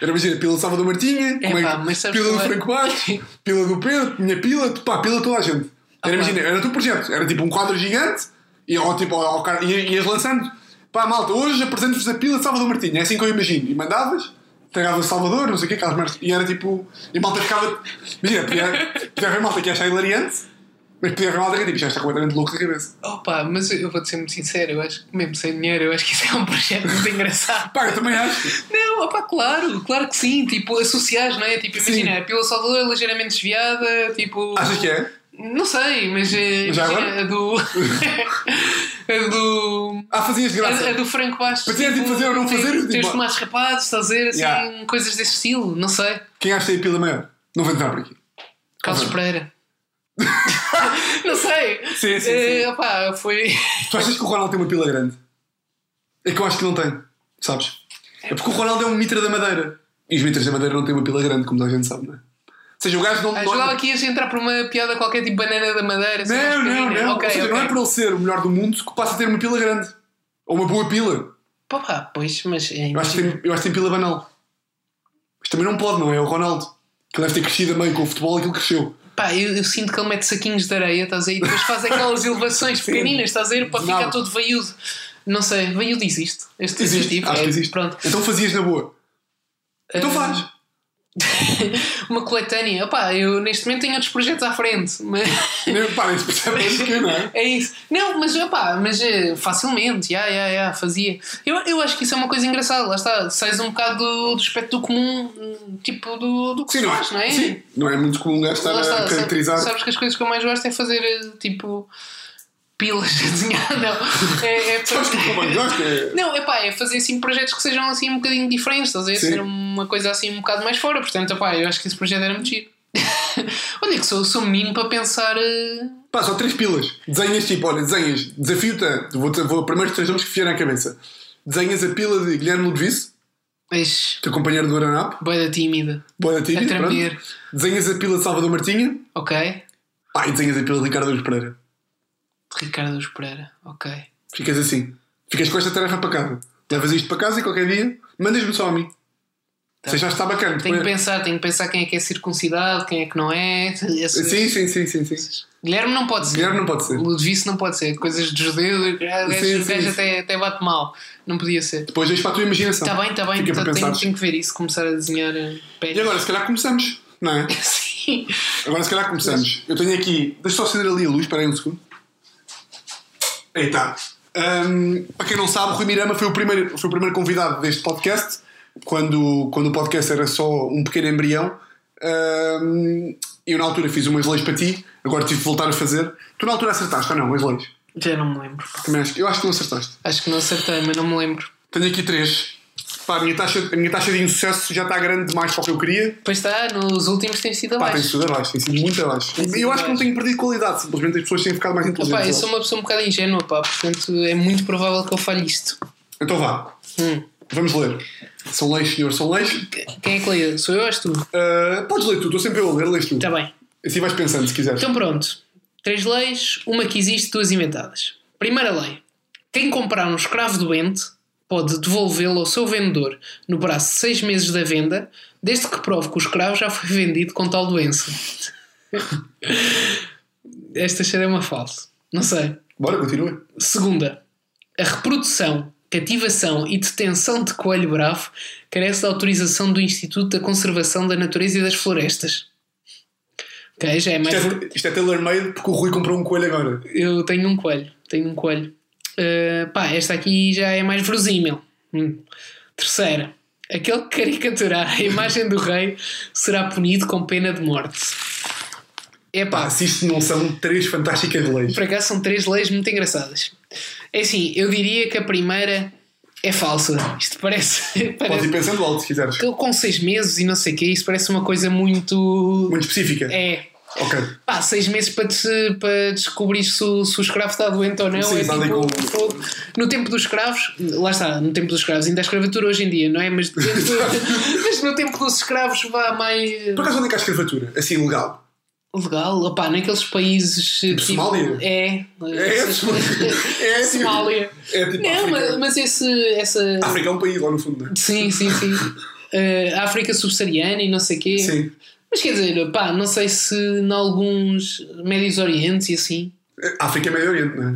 Era, imagina, pila de Salvador Martinha, como é pá, pila do eu- Franco Bastos, pila do Pedro, minha pila, pá, pila de toda a gente. Era, imagina, era o teu projeto, era tipo um quadro gigante e ao, tipo, ao, e ias lançando, pá, malta, hoje apresento-vos a pila de Salvador Martinha, é assim que eu imagino. E mandavas, pegava Salvador, não sei o que, aquelas merdas, e era tipo, e malta ficava, imagina, podia, podia haver malta que ia achar hilariante, mas podia haver malta que tipo, já está completamente louco da cabeça. Opa, mas eu vou-te ser muito sincero, eu acho que mesmo sem dinheiro, eu acho que isso é um projeto muito engraçado. Pá, eu também acho. Não, opa, claro, claro que sim, tipo, associares, não é? Tipo, imagina, a pila Salvador é ligeiramente desviada, tipo... Achas que é? Não sei, mas eh, Já agora? a do... a do... Ah, fazias de graça. A, a do Franco Bastos. Mas é tipo fazer ou não fazer, Tem tipo- os tomates rapados, estás a ver? Assim, Yeah. coisas desse estilo, não sei. Quem acha que tem a pila maior? Não vou entrar por aqui. Carlos. Pereira. não sei. Sim, sim, Eh, sim. opá, foi. Tu achas que o Ronaldo tem uma pila grande? É que eu acho que não tem, sabes? É porque o Ronaldo é um mitra da madeira. E os mitras da madeira não têm uma pila grande, como toda a gente sabe, não é? Seja, o gajo não. Ah, não- jogava aqui a entrar por uma piada qualquer tipo banana da madeira. Não, não, não. Ok, Ou seja, ok. não é por ele ser o melhor do mundo que passa a ter uma pila grande. Ou uma boa pila. Pá, pá, pois, mas. É, Eu acho que tem, eu acho que tem pila banal. Mas também não pode, não é? O Ronaldo. Que deve ter crescido a meio com o futebol e que ele cresceu. Pá, eu, eu sinto que ele mete saquinhos de areia, estás aí, depois faz aquelas elevações pequeninas, estás a para ficar todo veiudo. Não sei, veiudo existe. Este Existe, dispositivo. acho que é, existe. Pronto. Então fazias na boa. Então Ah, faz. Uma coletânea. Opá, eu neste momento tenho outros projetos à frente. Mas... Pá, nem se percebe é, não é? É isso. Não, mas, opá, mas eh, facilmente, já, já, já, fazia. Eu, eu acho que isso é uma coisa engraçada, lá está, sais um bocado do, do espectro do comum, tipo do, do que Sim, se não faz, não é? Sim, não é muito comum um está, a caracterizar. Sabes que as coisas que eu mais gosto é fazer eh, tipo pilas a desenhar, não. É, é Sabes que é. Não, é pá, é fazer assim projetos que sejam assim um bocadinho diferentes, estás a ver? Ser uma coisa assim um bocado mais fora, portanto, epá, eu acho que esse projeto era muito giro. Olha que sou, sou menino para pensar. eh, Pá, só três pilas. Desenhas tipo, olha, desenhas. Desafio-te. Vou, vou primeiro três nomes que vieram na cabeça. Desenhas a pila de Guilherme Ludovice, Eis, teu companheiro do Aranap. boeda tímida. Boa da A tremer. pronto. Desenhas a pila de Salvador Martinha. Ok. Pá, e desenhas a pila de Ricardo Luz Pereira. Ricardo Pereira. Ok. Ficas assim. Ficas com esta tarefa para casa. Levas isto para casa e qualquer dia mandas-me só a mim. Você já está bacana. Tenho que Depois- pensar, tenho que pensar quem é que é circuncidado, quem é que não é. Esses- Sim, sim, sim, sim, sim. Guilherme não pode ser. Guilherme não pode ser. Ludovice não pode ser. Coisas de judeu, o gajo, até, até bate mal. Não podia ser. Depois deixa para a tua imaginação. Está bem, está bem. Tá- para tenho, tenho que ver isso, começar a desenhar eh, pés. E agora, se calhar começamos, não é? Sim. Agora, se calhar começamos. Eu tenho aqui. Deixa só acender ali a luz, espera aí um segundo. Aí está. Hum, para quem não sabe, o Rui Mirama foi o primeiro, foi o primeiro convidado deste podcast, quando, quando o podcast era só um pequeno embrião. Hum, eu, na altura, fiz umas leis para ti, agora tive de voltar a fazer. Tu, na altura, acertaste ou não? As leis? Já não me lembro. Também acho, eu acho que não acertaste. Acho que não acertei, mas não me lembro. Tenho aqui três. Pá, a, minha taxa, a minha taxa de insucesso já está grande demais para o que eu queria. Pois está, nos últimos tem sido Pá, tem abaixo. sido abaixo, tem sido muito abaixo. E eu acho que não abaixo. tenho perdido qualidade, simplesmente as pessoas têm ficado mais inteligentes. Pá, eu sou uma pessoa um bocado ingênua, pá, portanto é muito provável que eu falhe isto. Então vá, Hum. vamos ler. São leis, senhor, são leis. Quem é que lê? Sou eu ou és tu? Ah, podes ler tu, estou sempre eu a ler, lês tu. Está bem. Assim vais pensando, se quiseres. Então pronto. Três leis, uma que existe, duas inventadas. Primeira lei. Quem comprar um escravo doente pode devolvê-lo ao seu vendedor no prazo de seis meses da venda, desde que prove que o escravo já foi vendido com tal doença. Esta cheira é uma falsa. Não sei. Bora, continua. Segunda, a reprodução, cativação e detenção de coelho bravo carece da autorização do Instituto da Conservação da Natureza e das Florestas. Ok, já é mais. Isto é, isto é tailor-made porque o Rui comprou um coelho agora. Eu tenho um coelho. Tenho um coelho. Uh, pá, esta aqui já é mais verosímil. Hum. Terceira. Aquele que caricaturar a imagem do rei será punido com pena de morte. É Pá, pá, se isto não são três fantásticas leis. por acaso são três leis muito engraçadas. É assim, eu diria que a primeira é falsa. Isto parece. Podes parece ir pensando alto, se quiseres. com seis meses e não sei o que, isso parece uma coisa muito. Muito específica. É. Ok. Pá, seis meses para, te- para descobrir se o, se o escravo está doente ou não. Sim, é tipo, com-. No tempo dos escravos, lá está, no tempo dos escravos, ainda há escravatura hoje em dia, não é? Mas, dentro- mas no tempo dos escravos vá mais Por acaso onde é que há escravatura? Assim, legal. legal, opá, naqueles países tipo, Somália? É, É, é assim. Somália. É tipo Não, África. mas, mas esse, essa. África é um país lá no fundo, não é? Sim, sim, sim. Uh, África subsaariana e não sei o quê. Sim. Mas quer dizer, pá, não sei se em alguns Médios Orientes e assim. África é Médio Oriente, não é?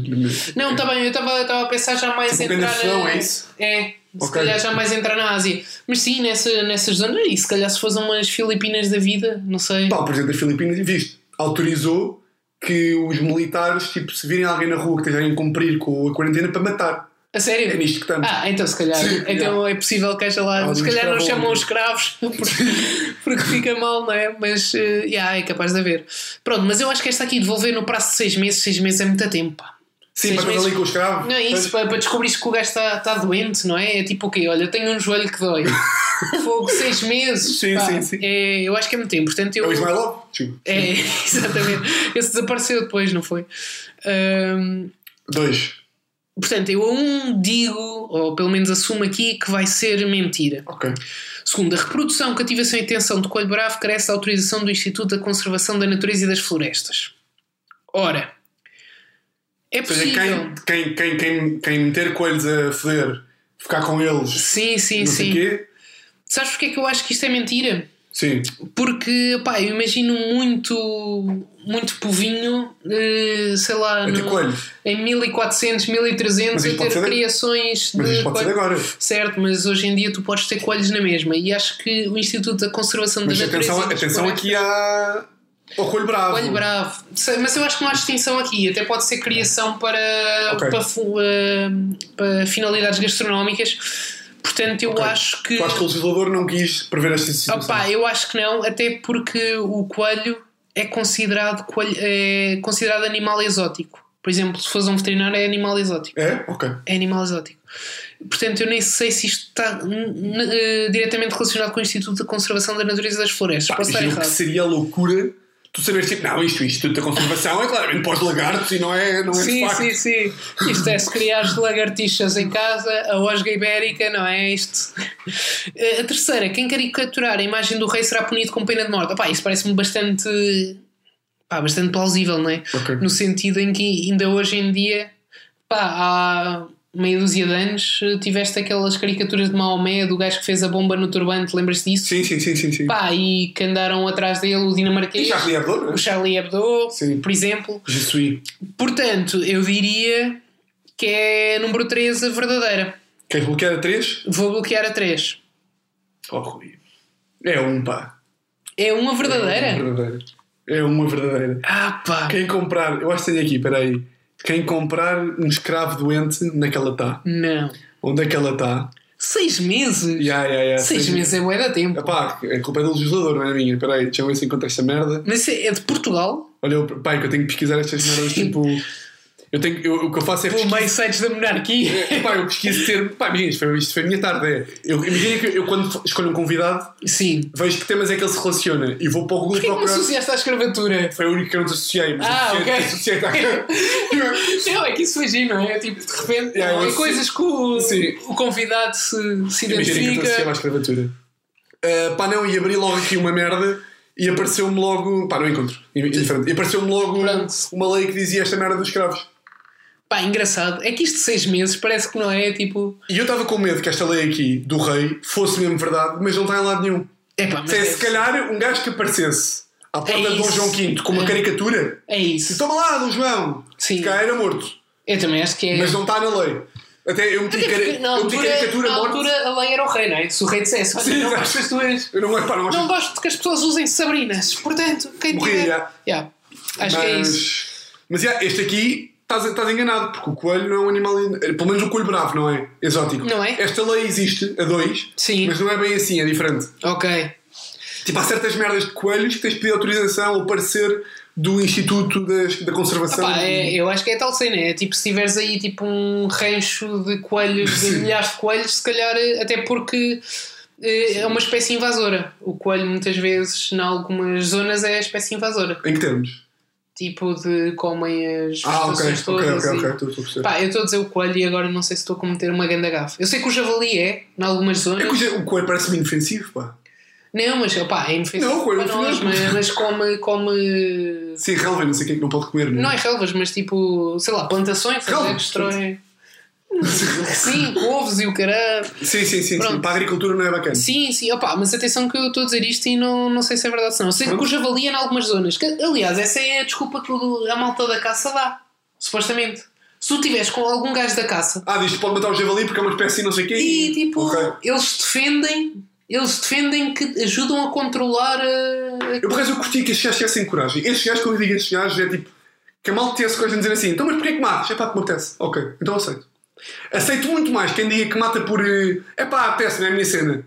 Não, está bem, eu estava a pensar já mais Tipo entrar na. é isso? É, se Ok. calhar já mais entrar na Ásia. Mas sim, nessa, nessas zonas, e se calhar se fossem umas Filipinas da vida, não sei. Pá, o presidente das Filipinas, viste, autorizou que os militares, tipo, se virem alguém na rua que esteja a incumprir com a quarentena para matar. A sério? É nisto que estamos. Ah, então se calhar. Sim, então é possível que haja lá. Algum se calhar não chamam os escravos porque, porque fica mal, não é? Mas eh, yeah, é capaz de haver. Pronto, mas eu acho que esta aqui devolver no prazo de seis meses, seis meses é muito tempo. Pá. Sim, estás meses- ali com o escravo. Não é isso, para, para descobrir que o gajo está está doente, não é? É tipo o quê? Olha, eu tenho um joelho que dói. Fogo, seis meses. Sim, pá, sim, sim. É, eu acho que é muito tempo. Portanto, É eu, o Ismailov? É, exatamente. Esse desapareceu depois, não foi? Ahm, Dois. Portanto, eu a um digo, ou pelo menos assumo aqui, que vai ser mentira. Ok. Segundo, a reprodução, cativação e detenção de coelho bravo carece da autorização do Instituto da Conservação da Natureza e das Florestas. Ora, é possível. quem, quem, quem, quem, meter coelhos a foder, ficar com eles, Sim, sim, sei sim. quê. Sabes porque é que eu acho que isto é mentira? Sim. Porque, pá, eu imagino muito, muito povinho, eh, sei lá, ter no- em 1400, 1300 Mas a ter de- criações Mas de isto pode ser agora. Certo, mas hoje em dia tu podes ter coelhos na mesma e acho que o Instituto da Conservação Mas da Natureza atenção, atenção aqui à... ao coelho bravo. Coelho bravo. Mas eu acho que não há distinção aqui. Até pode ser criação para, Ok. para, fu- eh, para finalidades gastronómicas. Portanto, eu Ok. acho que. Tu achas que o legislador não quis prever esta situação? Opa, eu acho que não, até porque o coelho é considerado, coelho, é considerado animal exótico. Por exemplo, se fores um veterinário, é animal exótico. É? Ok. É animal exótico. Portanto, eu nem sei se isto está eh, diretamente relacionado com o Instituto de Conservação da Natureza e das Florestas. Posso estar Imagina o que errado. seria a loucura tu saberes tipo, não, isto, isto da conservação é claramente para os lagartos e não é, não é Sim, facto. sim, sim. Isto é se criares lagartixas em casa, a osga ibérica, não é isto? Eh, A terceira, quem caricaturar a imagem do rei será punido com pena de morte. Opá, isso parece-me bastante, pá, bastante plausível, não é? Ok. No sentido em que ainda hoje em dia, pá, há meia dúzia de anos tiveste aquelas caricaturas de Maomé, do gajo que fez a bomba no turbante, lembras-te disso? Sim, sim, sim, sim. sim. Pá, e que andaram atrás dele o E dinamarquês, Charlie Hebdo, não é? o Charlie Hebdo, Sim. por exemplo. Je suis. Portanto, eu diria que é número 3 a verdadeira. Queres bloquear a 3? Vou bloquear a 3. Oh, Rui. É um, pá. É uma É verdadeira? uma verdadeira. É uma verdadeira. Ah, pá. Quem comprar, eu acho que tenho aqui, peraí. Quem comprar um escravo doente, onde é está? Não. Onde é que ela está? Seis meses? Ya, ya, ya, Seis sei. meses é bué da tempo. Epá, a culpa é do legislador, não é minha. Peraí, deixa eu ver se encontro esta merda. Mas é de Portugal? Olha, pá, que eu tenho que pesquisar estas merdas, tipo... Eu tenho, eu, o que eu faço é Pelo pesquisar... meio sites da monarquia? É, Pá, eu pesquiso ter. Pá, imagina, isto foi, isto foi a minha tarde. É. Eu, imagina que eu, quando escolho um convidado, Sim. vejo que temas é que ele se relaciona e vou para o Google Porquê procurar. associaste à escravatura? Foi a única que eu não te associei, mas Ah, associei, ok. associei tá? Não, é que isso foi giro, não é? Tipo, de repente, Yeah, é coisas que o, Sim. o convidado se, se Imagina que eu te associei identifica. à escravatura. Ah, pá, não, e abri logo aqui uma merda e apareceu-me logo. Pá, não encontro. Indiferente. E apareceu-me logo Pronto. uma lei que dizia esta merda dos escravos. Pá, engraçado. É que isto de seis meses parece que não é tipo. E eu estava com medo que esta lei aqui do rei fosse mesmo verdade, mas não está em lado nenhum. É pá, mas Se, é, se calhar um gajo que aparecesse à porta É de Dom. João V com uma É. caricatura é isso. Toma lá, Dom João! Sim. Cá era morto. Eu também acho que é. Mas não está na lei. Até eu meti, Até cara- porque na eu meti altura, caricatura na morte. altura a lei era o rei, não é? Se o rei dissesse, olha, Sim, não exato. gosto das tuas. Eu não gosto, pá, não gosto. Não gosto que as pessoas usem sabrinas. Portanto, quem Morria, tiver. Yeah. Acho mas, que é isso. Mas já, este aqui estás, estás enganado, porque o coelho não é um animal. eh, Pelo menos o coelho bravo, não é? Exótico. Não é? Esta lei existe a dois, Sim. mas não é bem assim, é diferente. Ok. Tipo, há certas merdas de coelhos que tens de pedir autorização ou parecer do Instituto das- da Conservação. Epá, é- eu acho que é tal cena. É tipo se tiveres aí tipo um rancho de coelhos, de milhares de coelhos, se calhar, eh, até porque eh, é uma espécie invasora. O coelho, muitas vezes, em algumas zonas, é a espécie invasora. Em que termos? Tipo de comem as Ah, ok, ok, todas. ok, e- ok, estou a. Pá, eu estou a dizer o coelho e agora não sei se estou a cometer uma ganda gafe. Eu sei que o javali é, em algumas zonas. É que o- coelho parece-me inofensivo, pá. Não, mas opá, é inofensivo Não, o coelho para é nós, inofensivo. mas, mas come, come. Sim, relva, não sei o que é que não pode comer, Não não é relvas, mas tipo, sei lá, plantações, Relvas, destroem. Sim, couves e o caralho. Sim, sim, sim, sim. Pronto. Para a agricultura não é bacana. Sim, sim, opá, mas atenção que eu estou a dizer isto e não, não sei se é verdade ou não. Sei que o javali é em algumas zonas. Que, aliás, essa é a desculpa que a malta da caça dá, supostamente. Se tu tiveres com algum gajo da caça Ah, diz que pode matar o javali porque é uma espécie não sei o quê. e tipo, Ok. eles defendem, eles defendem que ajudam a controlar a. Eu por acaso eu curti que estes gajos tivessem coragem. Estes gajos, quando eu digo estes gajos, é tipo que a mal tivesse coisa de dizer assim: então, mas porquê que matas? É pá, que me apetece. Ok, então aceito. Aceito muito mais quem diga que mata por. É pá, apetece, não é a minha cena.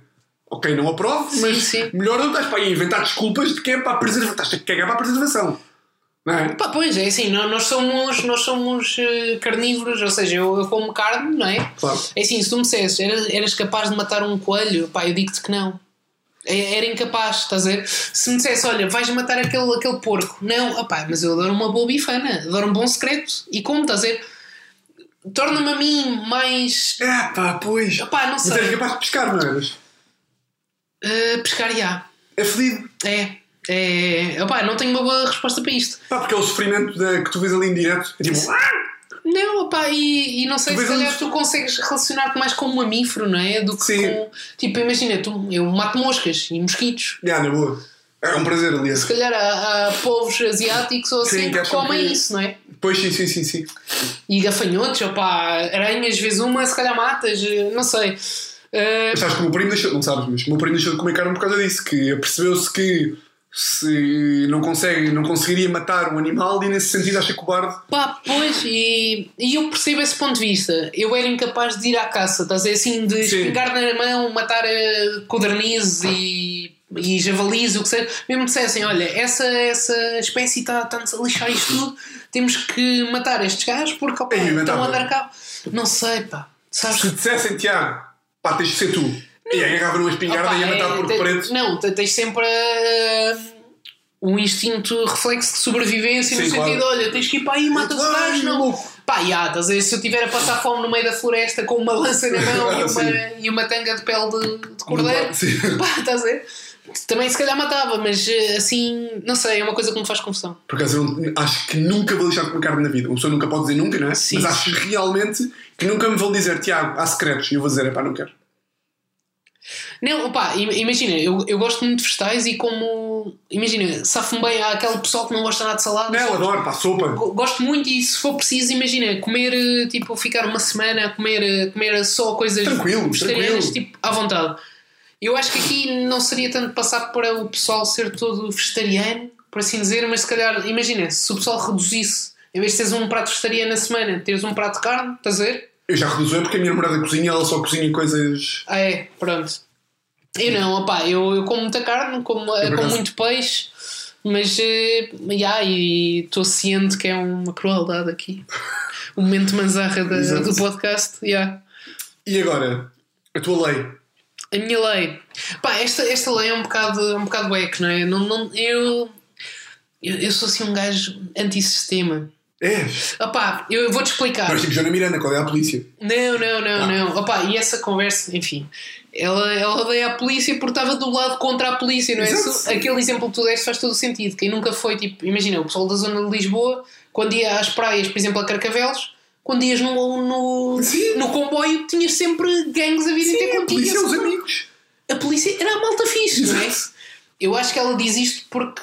Ok, não aprovo, mas sim. melhor não estás para aí inventar desculpas de que é para a preservação. Estás a cagar para a preservação. Não é? Pá, pois é assim, nó- nós somos, nós somos eh, carnívoros, ou seja, eu, eu como carne, não é? Claro. É assim, se tu me dissesses, eras, eras capaz de matar um coelho, pá, eu digo-te que não. É- Era incapaz, estás a ver? Se me dissesse, olha, vais matar aquele, aquele porco, não, opá, mas eu adoro uma boa bifana, adoro um bom secreto, e como, estás a ver? Torna-me a mim mais. É, pá, pois. Opá, não Mas sei. és capaz de pescar, não eras? Eh, pescar já. É fedido. É. É. Opá, não tenho uma boa resposta para isto. Pá, porque é o sofrimento da- que tu vês ali em direto. É tipo, ah! Não, opá, e, e não sei Tu se calhar tu consegues relacionar mais com um mamífero, não é? Do que Sim. com. Tipo, imagina, tu, eu mato moscas e mosquitos. Já, na boa. É um prazer, aliás. Se calhar há, há povos asiáticos ou Sim, assim que que, comem que- isso, não é? Pois sim, sim, sim, sim. E gafanhotos, opá, aranhas, vês uma, se calhar matas, eh, não sei. Eh, Mas sabes que o meu primo deixou, não sabes, mas o meu primo deixou de comer carne por causa disso, que percebeu-se que se não consegue, não conseguiria matar um animal e nesse sentido acha cobarde. Pá, pois, e, e eu percebo esse ponto de vista. Eu era incapaz de ir à caça, estás a dizer assim, de Sim. espingar na mão, matar uh, codornizes e, e javalis, o que seja. Mesmo dissessem, olha, essa, essa espécie está está-nos a lixar isto tudo, temos que matar estes gajos porque opa, estão a andar cá. Não sei, pá. Sabes? Se dissessem, Tiago, pá, tens de ser tu. E aí agarravam uma espingarda Opa, e ia matar é, por te- preto. Não, te- tens sempre uh, um instinto reflexo de sobrevivência no Sim, sentido, claro. olha, tens que ir para aí e matas os gajos, não. Pá, já, estás a ver, se eu estiver a passar fome no meio da floresta com uma lança na mão e, uma, e uma tanga de pele de, de cordeiro, pá, estás a ver? Também se calhar matava, mas eh, assim, não sei, é uma coisa que me faz confusão. Por acaso, não- acho que nunca vou deixar de comer carne na vida. Uma pessoa nunca pode dizer nunca, não é? Sim, Mas acho realmente que nunca me vão dizer, Tiago, há secretos. E eu vou dizer, é pá, não quero. Não, pá, im- imagina, eu, eu gosto muito de vegetais e como. Imagina, safo-me bem, há aquele pessoal que não gosta nada de salada. Não, eu adoro, pá, sopa. Go- Gosto muito e se for preciso, imagina, comer, eh, tipo, ficar uma semana a comer, eh, comer só coisas Tranquilo, vegetarianas, tranquilo. tipo, à vontade. Eu acho que aqui não seria tanto passar para o pessoal ser todo vegetariano, por assim dizer, mas se calhar, imagina, se o pessoal reduzisse, em vez de teres um prato vegetariano na semana, teres um prato de carne, estás a ver? Eu já reduzo é porque a minha namorada cozinha, ela só cozinha coisas. Ah, é, pronto. Eu não, opá, eu, eu como muita carne, como, como muito peixe, mas, eh, yeah, e estou ciente que é uma crueldade aqui. O momento manzarra da- do podcast, yeah. E agora, a tua lei. A minha lei. Pá, esta, esta lei é um bocado, é um bocado eco, não é? Não, não, eu, eu, eu sou assim um gajo antissistema. É. Opá, eu vou-te explicar. Mas tipo Joana Miranda, qual é a polícia? Não, não, não, Ah. não. Opa, e essa conversa, enfim, ela, ela odeia a polícia porque estava do lado contra a polícia, não é? Isso- aquele exemplo que tu deste faz todo o sentido. Quem nunca foi, tipo, imagina, o pessoal da zona de Lisboa, quando ia às praias, por exemplo, a Carcavelos, quando ias no, no, Sim. no comboio, tinhas sempre gangues a virem ter Sim, a contigo. polícia os amigos. a polícia era a malta fixe, não é? Eu acho que ela diz isto porque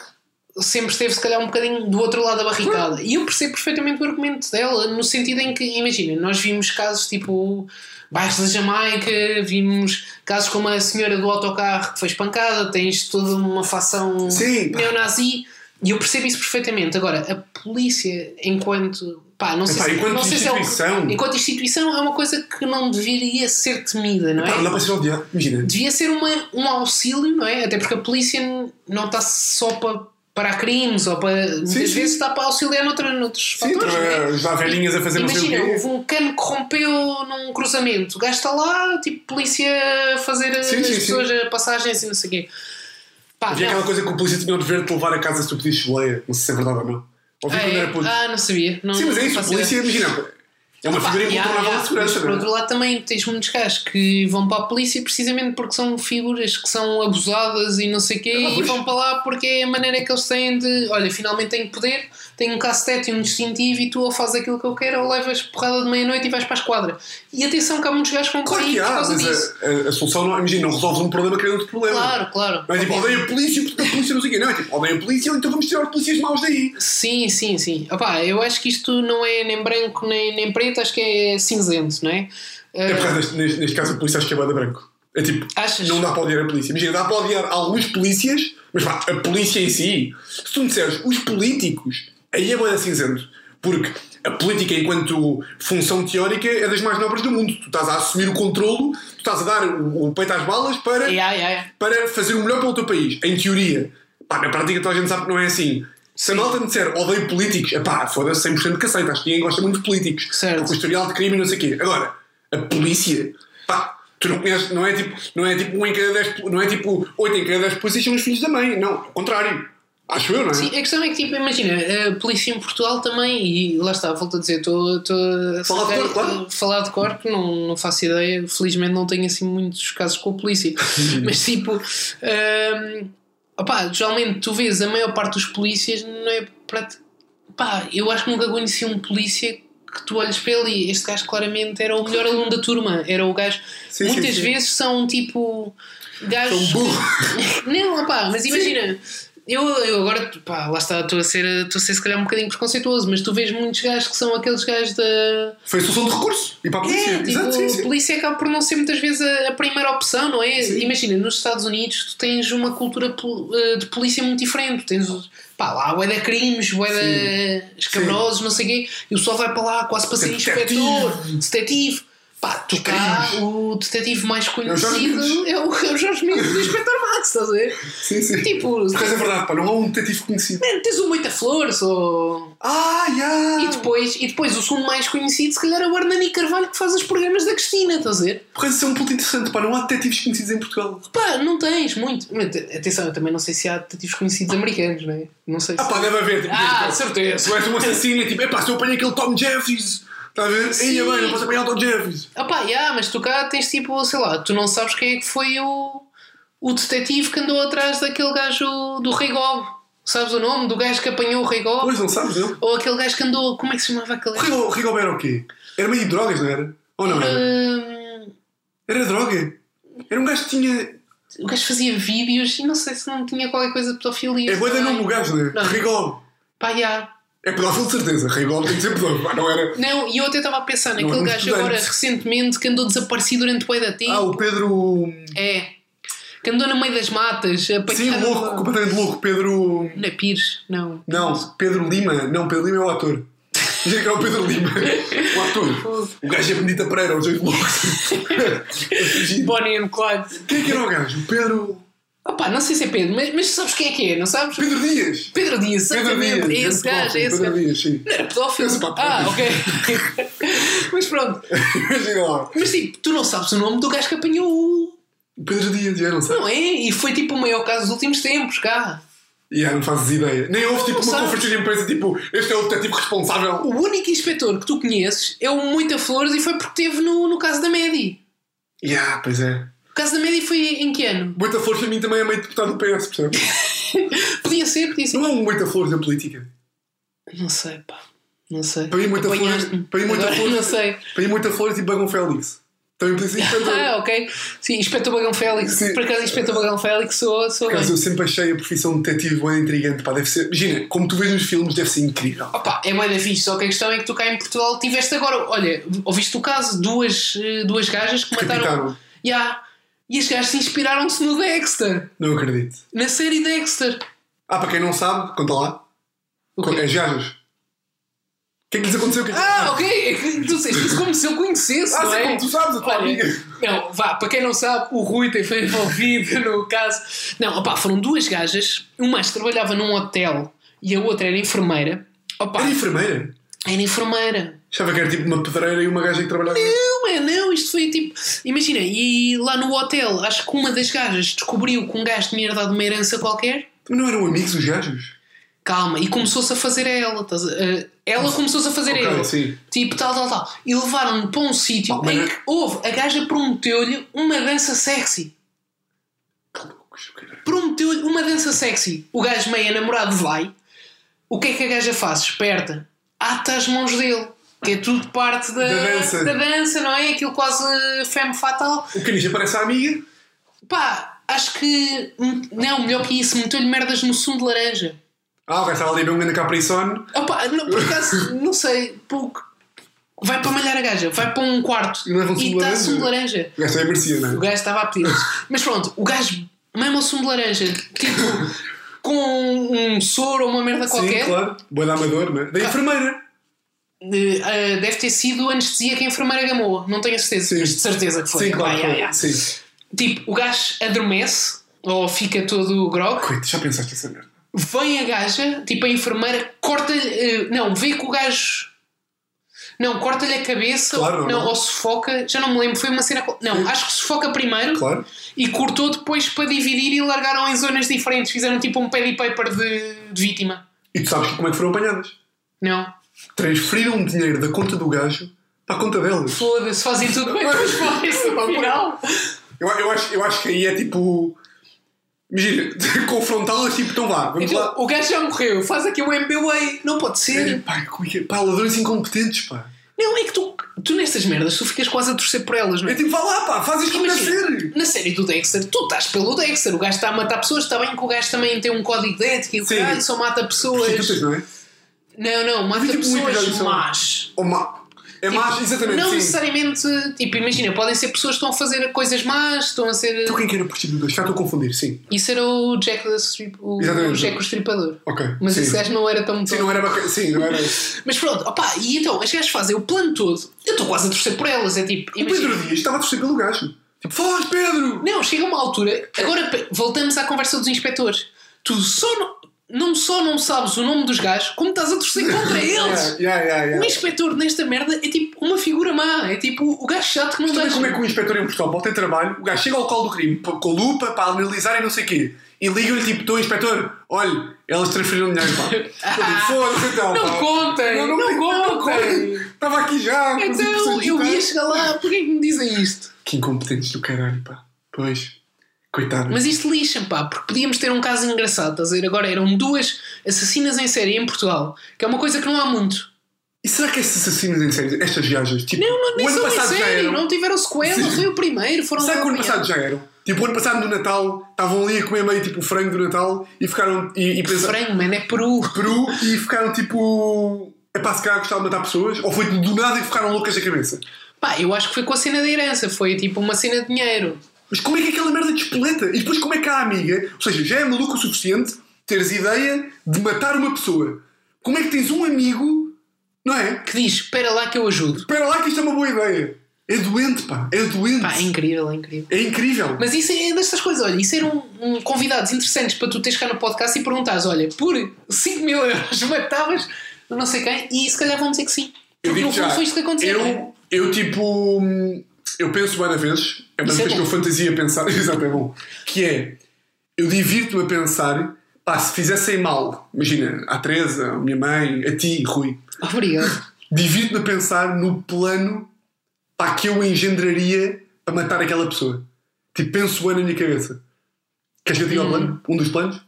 sempre esteve, se calhar, um bocadinho do outro lado da barricada. E eu percebo perfeitamente o argumento dela, no sentido em que, imagina, nós vimos casos tipo bairros da Jamaica, vimos casos como a senhora do autocarro que foi espancada, tens toda uma facção Sim, neonazi. E eu percebo isso perfeitamente. Agora, a polícia, enquanto. Pá, não sei, Epá, se, enquanto não sei se é instituição. enquanto instituição é uma coisa que não deveria ser temida, não é? Pá, não para ser odiado. Imagina. devia ser uma, um auxílio, não é? Até porque a polícia não está só para parar crimes ou para. muitas sim. vezes está para auxiliar noutra, noutros Sim, fatores. é? para ajudar velhinhas a fazer Imagina, houve um cano que rompeu num cruzamento, o gajo está lá, tipo, polícia a fazer Sim, as sim, pessoas a passagens e não sei o quê. Pá, Havia não. aquela coisa que o polícia tinha o dever de levar a casa se tu pedisses boleia. Não sei se é verdade ou não. Ouvi Ah, quando é? era puto. Ah, não sabia. Não, Sim, mas é isso. Polícia, imagina. É uma figura yeah, yeah. de segurança. Mas, por é? outro lado também tens muitos gajos que vão para a polícia precisamente porque são figuras que são abusadas e não sei o quê Ah, e vão para lá porque é a maneira que eles têm de olha, finalmente tenho poder, tenho um cacetete e um distintivo e tu ou fazes aquilo que eu quero ou levas porrada de meia-noite e vais para a esquadra. E atenção que há muitos gajos que vão para Claro que por há, causa mas disso. a, a, a solução não, imagina, não resolves um problema criando outro problema. Claro, claro. Não é tipo, odeio a polícia porque a polícia não sei o quê. Não, é tipo, odeio a polícia, então vamos tirar os polícias maus daí. Sim, sim, sim. Opá, eu acho que isto não é nem branco nem, nem preto, acho que é cinzento, não é? É por causa neste, neste caso a polícia acho que é banda branco. É tipo, Achas? não dá para odiar a polícia. Imagina, dá para odiar alguns polícias, mas pá, a polícia em si, se tu me disseres os políticos, aí é banda cinzento. Porque a política, enquanto função teórica, é das mais nobres do mundo. Tu estás a assumir o controlo, tu estás a dar o, o peito às balas para, Yeah, yeah, yeah. para fazer o melhor pelo teu país, em teoria. Pá, na prática toda a gente sabe que não é assim. Se a malta me disser odeio políticos, epá, foda-se 100% que aceita. Acho que ninguém gosta muito de políticos. Certo. Com o historial de crime e não sei o quê. Agora, a polícia, pá, tu não conheces, não é tipo, não é tipo um em cada 10, não é tipo 8 em cada 10 polícias são os filhos da mãe. Não, ao contrário. Acho eu, não é? Sim, a questão é que, tipo, imagina, a polícia em Portugal também, e lá está, volto a dizer, estou a Falar de cor, claro. falar de cor, não, não faço ideia, felizmente não tenho assim muitos casos com a polícia, mas tipo, hum, opá, geralmente tu vês a maior parte dos polícias, não é para. Pá, eu acho que nunca conheci um polícia que tu olhas para ele e este gajo claramente era o melhor aluno da turma, era o gajo. Sim, Muitas sim, sim. vezes são tipo gajos. São burro. Não, opá, mas imagina. Eu, eu agora, pá, lá está, estou a, ser, estou a ser se calhar um bocadinho preconceituoso, mas tu vês muitos gajos que são aqueles gajos da. Foi a solução de recurso. E para a polícia. É, tipo, Exato, sim, a sim. polícia acaba por não ser muitas vezes a, a primeira opção, não é? Sim. Imagina, nos Estados Unidos tu tens uma cultura eh, de polícia muito diferente. Tens, pá, lá bué de crimes, bué de escabrosos, não sei o quê, e o pessoal vai para lá quase para ser inspetor, detetive. Pá, tu cá, o detetive mais Jorge conhecido é o, é o Jorge Mendes do Inspector Max, estás a ver? Sim, sim. Tipo, acaso é verdade, pá, não há um detetive conhecido. man, tens o Moita Flores ou. Ah, já! E depois, e depois o segundo mais conhecido, se calhar, é o Hernani Carvalho que faz os programas da Cristina, estás a ver? Por acaso isso é um ponto interessante, pá, não há detetives conhecidos em Portugal. Pá, não tens muito. Mas, Atenção, eu também não sei se há detetives conhecidos americanos, não é? Não sei se. Ah, pá, deve haver. Tipo, Ah, tipo, certeza. Tu és um assassino tipo, epá, se eu apanho aquele Tom Jeffries, está a ver? Ia bem, não posso apanhar o Tom Jeffries. Ah pá, yeah, mas tu cá tens tipo, sei lá, tu não sabes quem é que foi o, o detetive que andou atrás daquele gajo do Rigol. Sabes o nome? Do gajo que apanhou o Rigol? Pois, não sabes, não? Ou aquele gajo que andou. Como é que se chamava aquele gajo? O Rigobert era o quê? Era meio de drogas, não era? Ou não era? Hum, Era droga. Era um gajo que tinha. o gajo fazia vídeos e não sei se não tinha qualquer coisa de pedofilia. É boa de nome o gajo, não é? Não. Rigol. Pá, yeah. É pedófilo de certeza. Rigol tem que ser pedófilo. Não era. Não, e eu até estava a pensar naquele é gajo agora recentemente que andou desaparecido durante bué da tempo. Ah, o Pedro. É. Que andou no meio das matas. Sim, apanhado- louco, completamente louco. Pedro. Não é Pires, não. Não, Pedro Lima. Não, Pedro Lima é o ator. Dizia que era o Pedro Lima. O ator. O gajo é Benita Pereira, os dois loucos. Bonnie and Clyde. Quem é que era o gajo? O Pedro. Opá, não sei se é Pedro, mas, mas sabes quem é que é, não sabes? Pedro Dias. Pedro Dias, Pedro exatamente. Dias. é esse gajo, é esse Pedro gajo. Dias, sim. Não era pedófilo? Esse pá, ah, pedófilo. ok. mas pronto. Imagina lá. Mas tipo, tu não sabes o nome do gajo que apanhou o. Pedro Dias, já não sei. Não é? E foi tipo o maior caso dos últimos tempos, cá. E já não fazes ideia. Nem houve tipo uma conferência de imprensa tipo, este é o detetive responsável. O único inspetor que tu conheces é o Muita Flores e foi porque teve no, no caso da Medi. Ya, pois é. Caso da Medi foi em que ano? Muita Flores para mim também é meio deputado do PS, percebes? Podia ser, podia ser. Não há um Muita Flores na política. Não sei, pá. Não sei. Para mim, Muita Flores. Para mim, Muita Agora Flores. Não sei. Para mim, Muita Flores e Bagão Félix. Também podia ser inspetor. Ah, ok. Sim, Inspetor Bagão Félix. Sim. Por acaso, Inspetor Bagão Félix sou, sou Por acaso, eu sempre achei a profissão de detetive bem intrigante. Pá, deve ser. Imagina, como tu vês nos filmes, deve ser incrível. Opa, é da fixe, só que a questão é que tu cá em Portugal tiveste agora, olha, ouviste o caso, duas, eh, duas gajas que mataram. Decapitaram. E as gajas inspiraram-se no Dexter, Não acredito. na série Dexter. Ah, para quem não sabe, conta lá. O quê? As gajas. O que é que lhes aconteceu? Que é que- Ah, ok, é que tu disseste isso como se eu conhecesse, Ah, não é? como tu sabes, a tua Olha, amiga. Não, vá, para quem não sabe, o Rui tem foi envolvido no caso. Não, opá, foram duas gajas, uma que trabalhava num hotel e a outra era enfermeira. Opa, Era enfermeira. era enfermeira. Achava que era tipo uma pedreira e uma gaja que trabalhava. Não, é, não, isto foi tipo. Imagina, e lá no hotel, acho que uma das gajas descobriu que um gajo tinha herdado uma herança qualquer. Não eram amigos os gajos? Calma, e começou-se a fazer a ela. estás a- eh, ela começou-se a fazer Ok, a ele. sim. Tipo, tal, tal, tal. E levaram-no para um sítio Oh, em que houve. A gaja prometeu-lhe uma dança sexy. Prometeu-lhe uma dança sexy. O gajo meio namorado vai. O que é que a gaja faz? Esperta. Ata as mãos dele. Que é tudo parte da, Da dança. da dança, não é? Aquilo quase femme fatal. O caniche aparece a amiga. Pá, acho que. Não, melhor que isso. Meteu-lhe merdas no sumo de laranja. Ah, o gajo estava ali ver um grande capriçone. Opa, não, por acaso, não sei. Pouco. Vai para malhar a gaja. Vai para um quarto. E está sumo de laranja. O gajo também merecia, não O é? gajo estava a pedir. Mas pronto, o gajo mesmo ao sumo de laranja. Tipo, com um soro ou uma merda qualquer. Sim, claro. Boa da amador, não é? Da enfermeira. Eh, deve ter sido anestesia que a enfermeira gamou. Não tenho a certeza. Sim. Mas de certeza que foi. Sim, claro. Claro. ai, ai. Sim. Tipo, o gajo adormece. Ou fica todo grog. Coito, já pensaste essa merda? vem a gaja, tipo a enfermeira, corta-lhe. eh, não, vê que o gajo. Não, corta-lhe a cabeça, Claro, não, normal. ou sufoca, já não me lembro, foi uma cena. Não, acho que sufoca primeiro Claro. e cortou depois para dividir e largaram em zonas diferentes. Fizeram tipo um paddy paper de, de vítima. E tu sabes como é que foram apanhadas? Não, Transferiram dinheiro da conta do gajo para a conta delas. foda-se, fazem tudo bem, depois fazem no final. Eu, eu, acho, eu acho que aí é tipo. Imagina, confrontá-las tipo, então vá, vamos lá. Então, o gajo já morreu, faz aqui um MBA, não pode ser. Pá, como é que é? Pá, ladrões incompetentes, pá. Não, é que tu, tu nestas merdas, tu ficas quase a torcer por elas, não é? É tipo, vá lá, pá, faz isto ser. na série do Dexter, tu estás pelo Dexter, o gajo está a matar pessoas, está bem que o gajo também tem um código de ética e o Sim. caralho só mata pessoas. Prostitutas, não é? Não, não, mata pessoas só. más. Ou ma... É Tipo, mais, exatamente, Não sim. necessariamente, tipo, imagina, podem ser pessoas que estão a fazer coisas más, estão a ser. Então quem que era prostitutas? Já estou a confundir, sim. Isso era o Jack, the Strip, o, o Jack o Estripador. Ok. Mas sim. esse gajo não era tão. Sim, não era bacana. Sim, não era. Mas pronto, opá, e então, as gajas fazem o plano todo. Eu estou quase a torcer por elas, é tipo. O imagina- Pedro Dias estava a torcer pelo gajo. Tipo, faz, Pedro! Não, chega uma altura. Agora voltamos à conversa dos inspectores. Tu só não, não só não sabes o nome dos gajos, como estás a torcer contra eles. Yeah, yeah, yeah, O inspetor nesta merda é tipo uma figura má. É tipo o gajo chato que não deixa. como é que o inspetor em Portugal pode ter trabalho, o gajo chega ao colo do crime com lupa para analisar e não sei o quê. E liga-lhe tipo, estou inspetor, olha, elas transferiram dinheiro, pá. Foda-se então, Não pá. contem, não, não contem. Estava aqui já. Então eu ia chegar lá, porquê que me dizem isto? Que incompetentes do caralho, pá. Pois. Coitado. Mas isto lixa, pá, porque podíamos ter um caso engraçado, estás a ver? Agora eram duas assassinas em série em Portugal, que é uma coisa que não há muito. E será que esses assassinos em série, estas viagens, tipo, Não, não, nem o ano passado já série, eram? não tiveram sequela, foi o primeiro, foram Será que o ano passado já eram? Tipo, o ano passado no Natal estavam ali a comer meio tipo o frango do Natal e ficaram. E, e pensaram. Frango, mano, é Peru. Peru e ficaram tipo. É pá, se calhar gostavam de matar pessoas? Ou foi do nada e ficaram loucas da cabeça? Pá, eu acho que foi com a cena da herança, foi tipo uma cena de dinheiro. Mas como é que aquela merda despoleta? E depois como é que a amiga, ou seja, já é maluco o suficiente teres ideia de matar uma pessoa? Como é que tens um amigo, não é? Que diz, espera lá que eu ajudo. Espera lá que isto é uma boa ideia. É doente, pá. É doente. Pá, é incrível, é incrível. É incrível. Mas isso é destas coisas, olha, isso eram um, convidados interessantes para tu teres cá no podcast e perguntares, olha, por 5 mil euros matavas não sei quem, e se calhar vão dizer que sim. Eu Porque digo no fundo já, foi isto que aconteceu. não é? eu, eu tipo. Eu penso bem vezes, é uma Isso é vez que eu fantasia pensar, exato, é bom, que é, eu divirto-me a pensar, pá, se fizessem mal, imagina, à Teresa, à minha mãe, a ti, Rui, Obrigado. divirto-me a pensar no plano pá, que eu engendraria para matar aquela pessoa. Tipo, penso bem na minha cabeça. Queres que eu diga o Hum. plano? Um dos planos?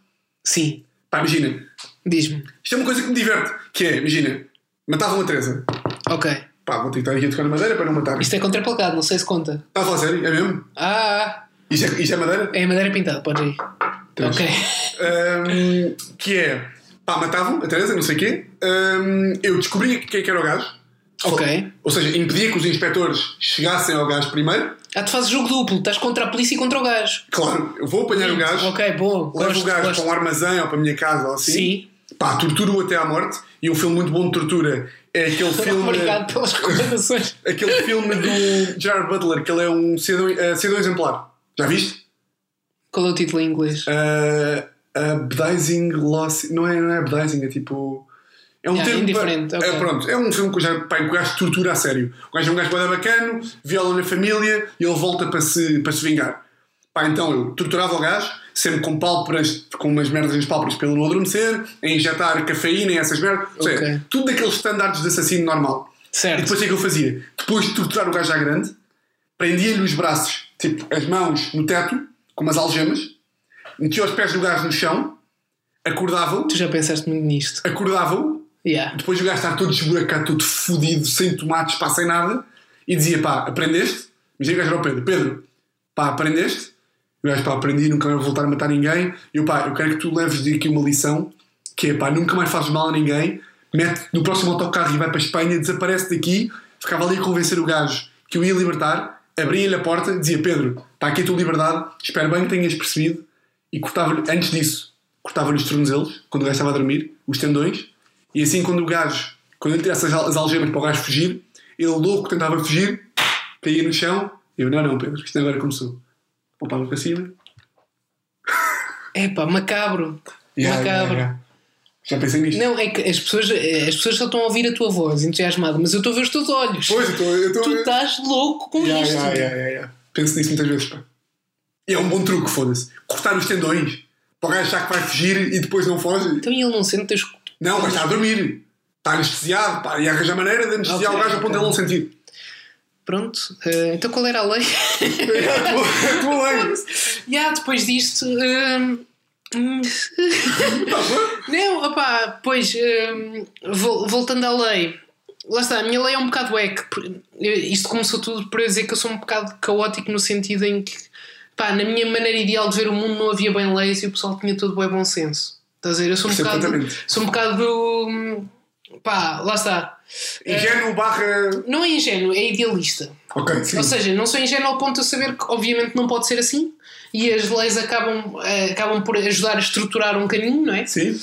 Sim, Pá, imagina, diz-me. isto é uma coisa que me diverte, que é, imagina, matavam a Teresa. Ok. Pá, vou ter que estar aqui a tocar na madeira para não matar. Isto é contraplacado, não sei se conta. Está a falar sério? É mesmo? Ah, Isto é, isto é madeira? é madeira pintada, podes ir. Três. Ok. Ahm, que é, pá, matavam a Teresa, não sei o quê. Ahm, eu descobri quem é que era o gajo. Ok. Ou seja, impedia que os inspectores chegassem ao gajo primeiro. Ah, tu fazes jogo duplo, estás contra a polícia e contra o gajo. Claro, eu vou apanhar o gajo, Ok, bom. levo Gosto, o gajo gosto. para um armazém ou para a minha casa ou assim. Sim. Pá, torturo-o até à morte. E um filme muito bom de tortura é aquele filme. Obrigado pelas recomendações. aquele filme do Gerard Butler, que ele é um cidadão, eh, cidadão exemplar. Já viste? Qual é o título em inglês? Uh, Abdizing Loss. Não é, não é Abdizing, é tipo. É um Yeah, termo. indiferente, pa- ok. é, pronto, é um filme que o gajo, pá, o gajo tortura a sério. O gajo é um gajo bacano, viola na família e ele volta para se, para se vingar. Pá, então eu torturava o gajo, sempre com pálpebras, com umas merdas nas pálpebras para ele não adormecer, a injetar cafeína e essas merdas. Ou seja, tudo daqueles standards de assassino normal. E Certo. depois o que é que eu fazia? Depois de torturar o gajo à grande, prendia-lhe os braços, tipo as mãos no teto, com umas algemas, metia os pés do gajo no chão, acordava-o, Tu já pensaste muito nisto. acordava-o, Yeah. depois o gajo estar todo esburacado, todo fodido, sem tomates, pá, sem nada, e dizia, pá, aprendeste? Imagina o gajo era o Pedro, Pedro, pá, aprendeste? O gajo, pá, aprendi, nunca mais vou voltar a matar ninguém, e eu, pá, eu quero que tu leves de aqui uma lição, que é, pá, nunca mais fazes mal a ninguém, mete no próximo autocarro e vai para a Espanha, desaparece daqui, ficava ali a convencer o gajo que eu ia libertar, abria-lhe a porta, dizia, Pedro, está aqui a tua liberdade, espero bem que tenhas percebido, e cortava-lhe, antes disso, cortava-lhe os tornozelos, quando o gajo estava a dormir, os tendões, e assim quando o gajo, quando ele tirasse as algemas para o gajo fugir, ele louco tentava fugir, caía no chão, e eu, não, não, Pedro, isto agora começou. Poupava para cima, Epá, macabro. Yeah, yeah, macabro. yeah. Já pensei nisto. Não, é que as pessoas, as pessoas só estão a ouvir a tua voz entusiasmada, mas eu estou a ver os teus olhos. Pois, eu estou. Eu estou tu estás louco com Yeah, isto. yeah, yeah, yeah, yeah. Penso nisso muitas vezes, pá. E é um bom truque, foda-se. Cortar os tendões. Para o gajo achar que vai fugir e depois não foge. Então ele não sente teus. Não, mas está a dormir. Está anestesiado, pá. E arranja maneira de anestesiar Ok, o gajo a ponto de ele não sentir. Pronto, eh, então qual era a lei? A tua- lei. Depois disto. hum, hum, Tá não, opá, pois, hum, vol- voltando à lei. Lá está, a minha lei é um bocado eco. Isto começou tudo por eu dizer que eu sou um bocado caótico no sentido em que, pá, na minha maneira ideal de ver o mundo não havia bem leis e o pessoal tinha todo bem bom senso. Estás a ver? Eu sou um bocado. Sou um bocado. Pá, lá está. Ingênuo barra. Não é ingênuo, é idealista. Ok, sim. Ou seja, não sou ingênuo ao ponto de saber que obviamente não pode ser assim e as leis acabam, eh, acabam por ajudar a estruturar um caminho, não é? Sim.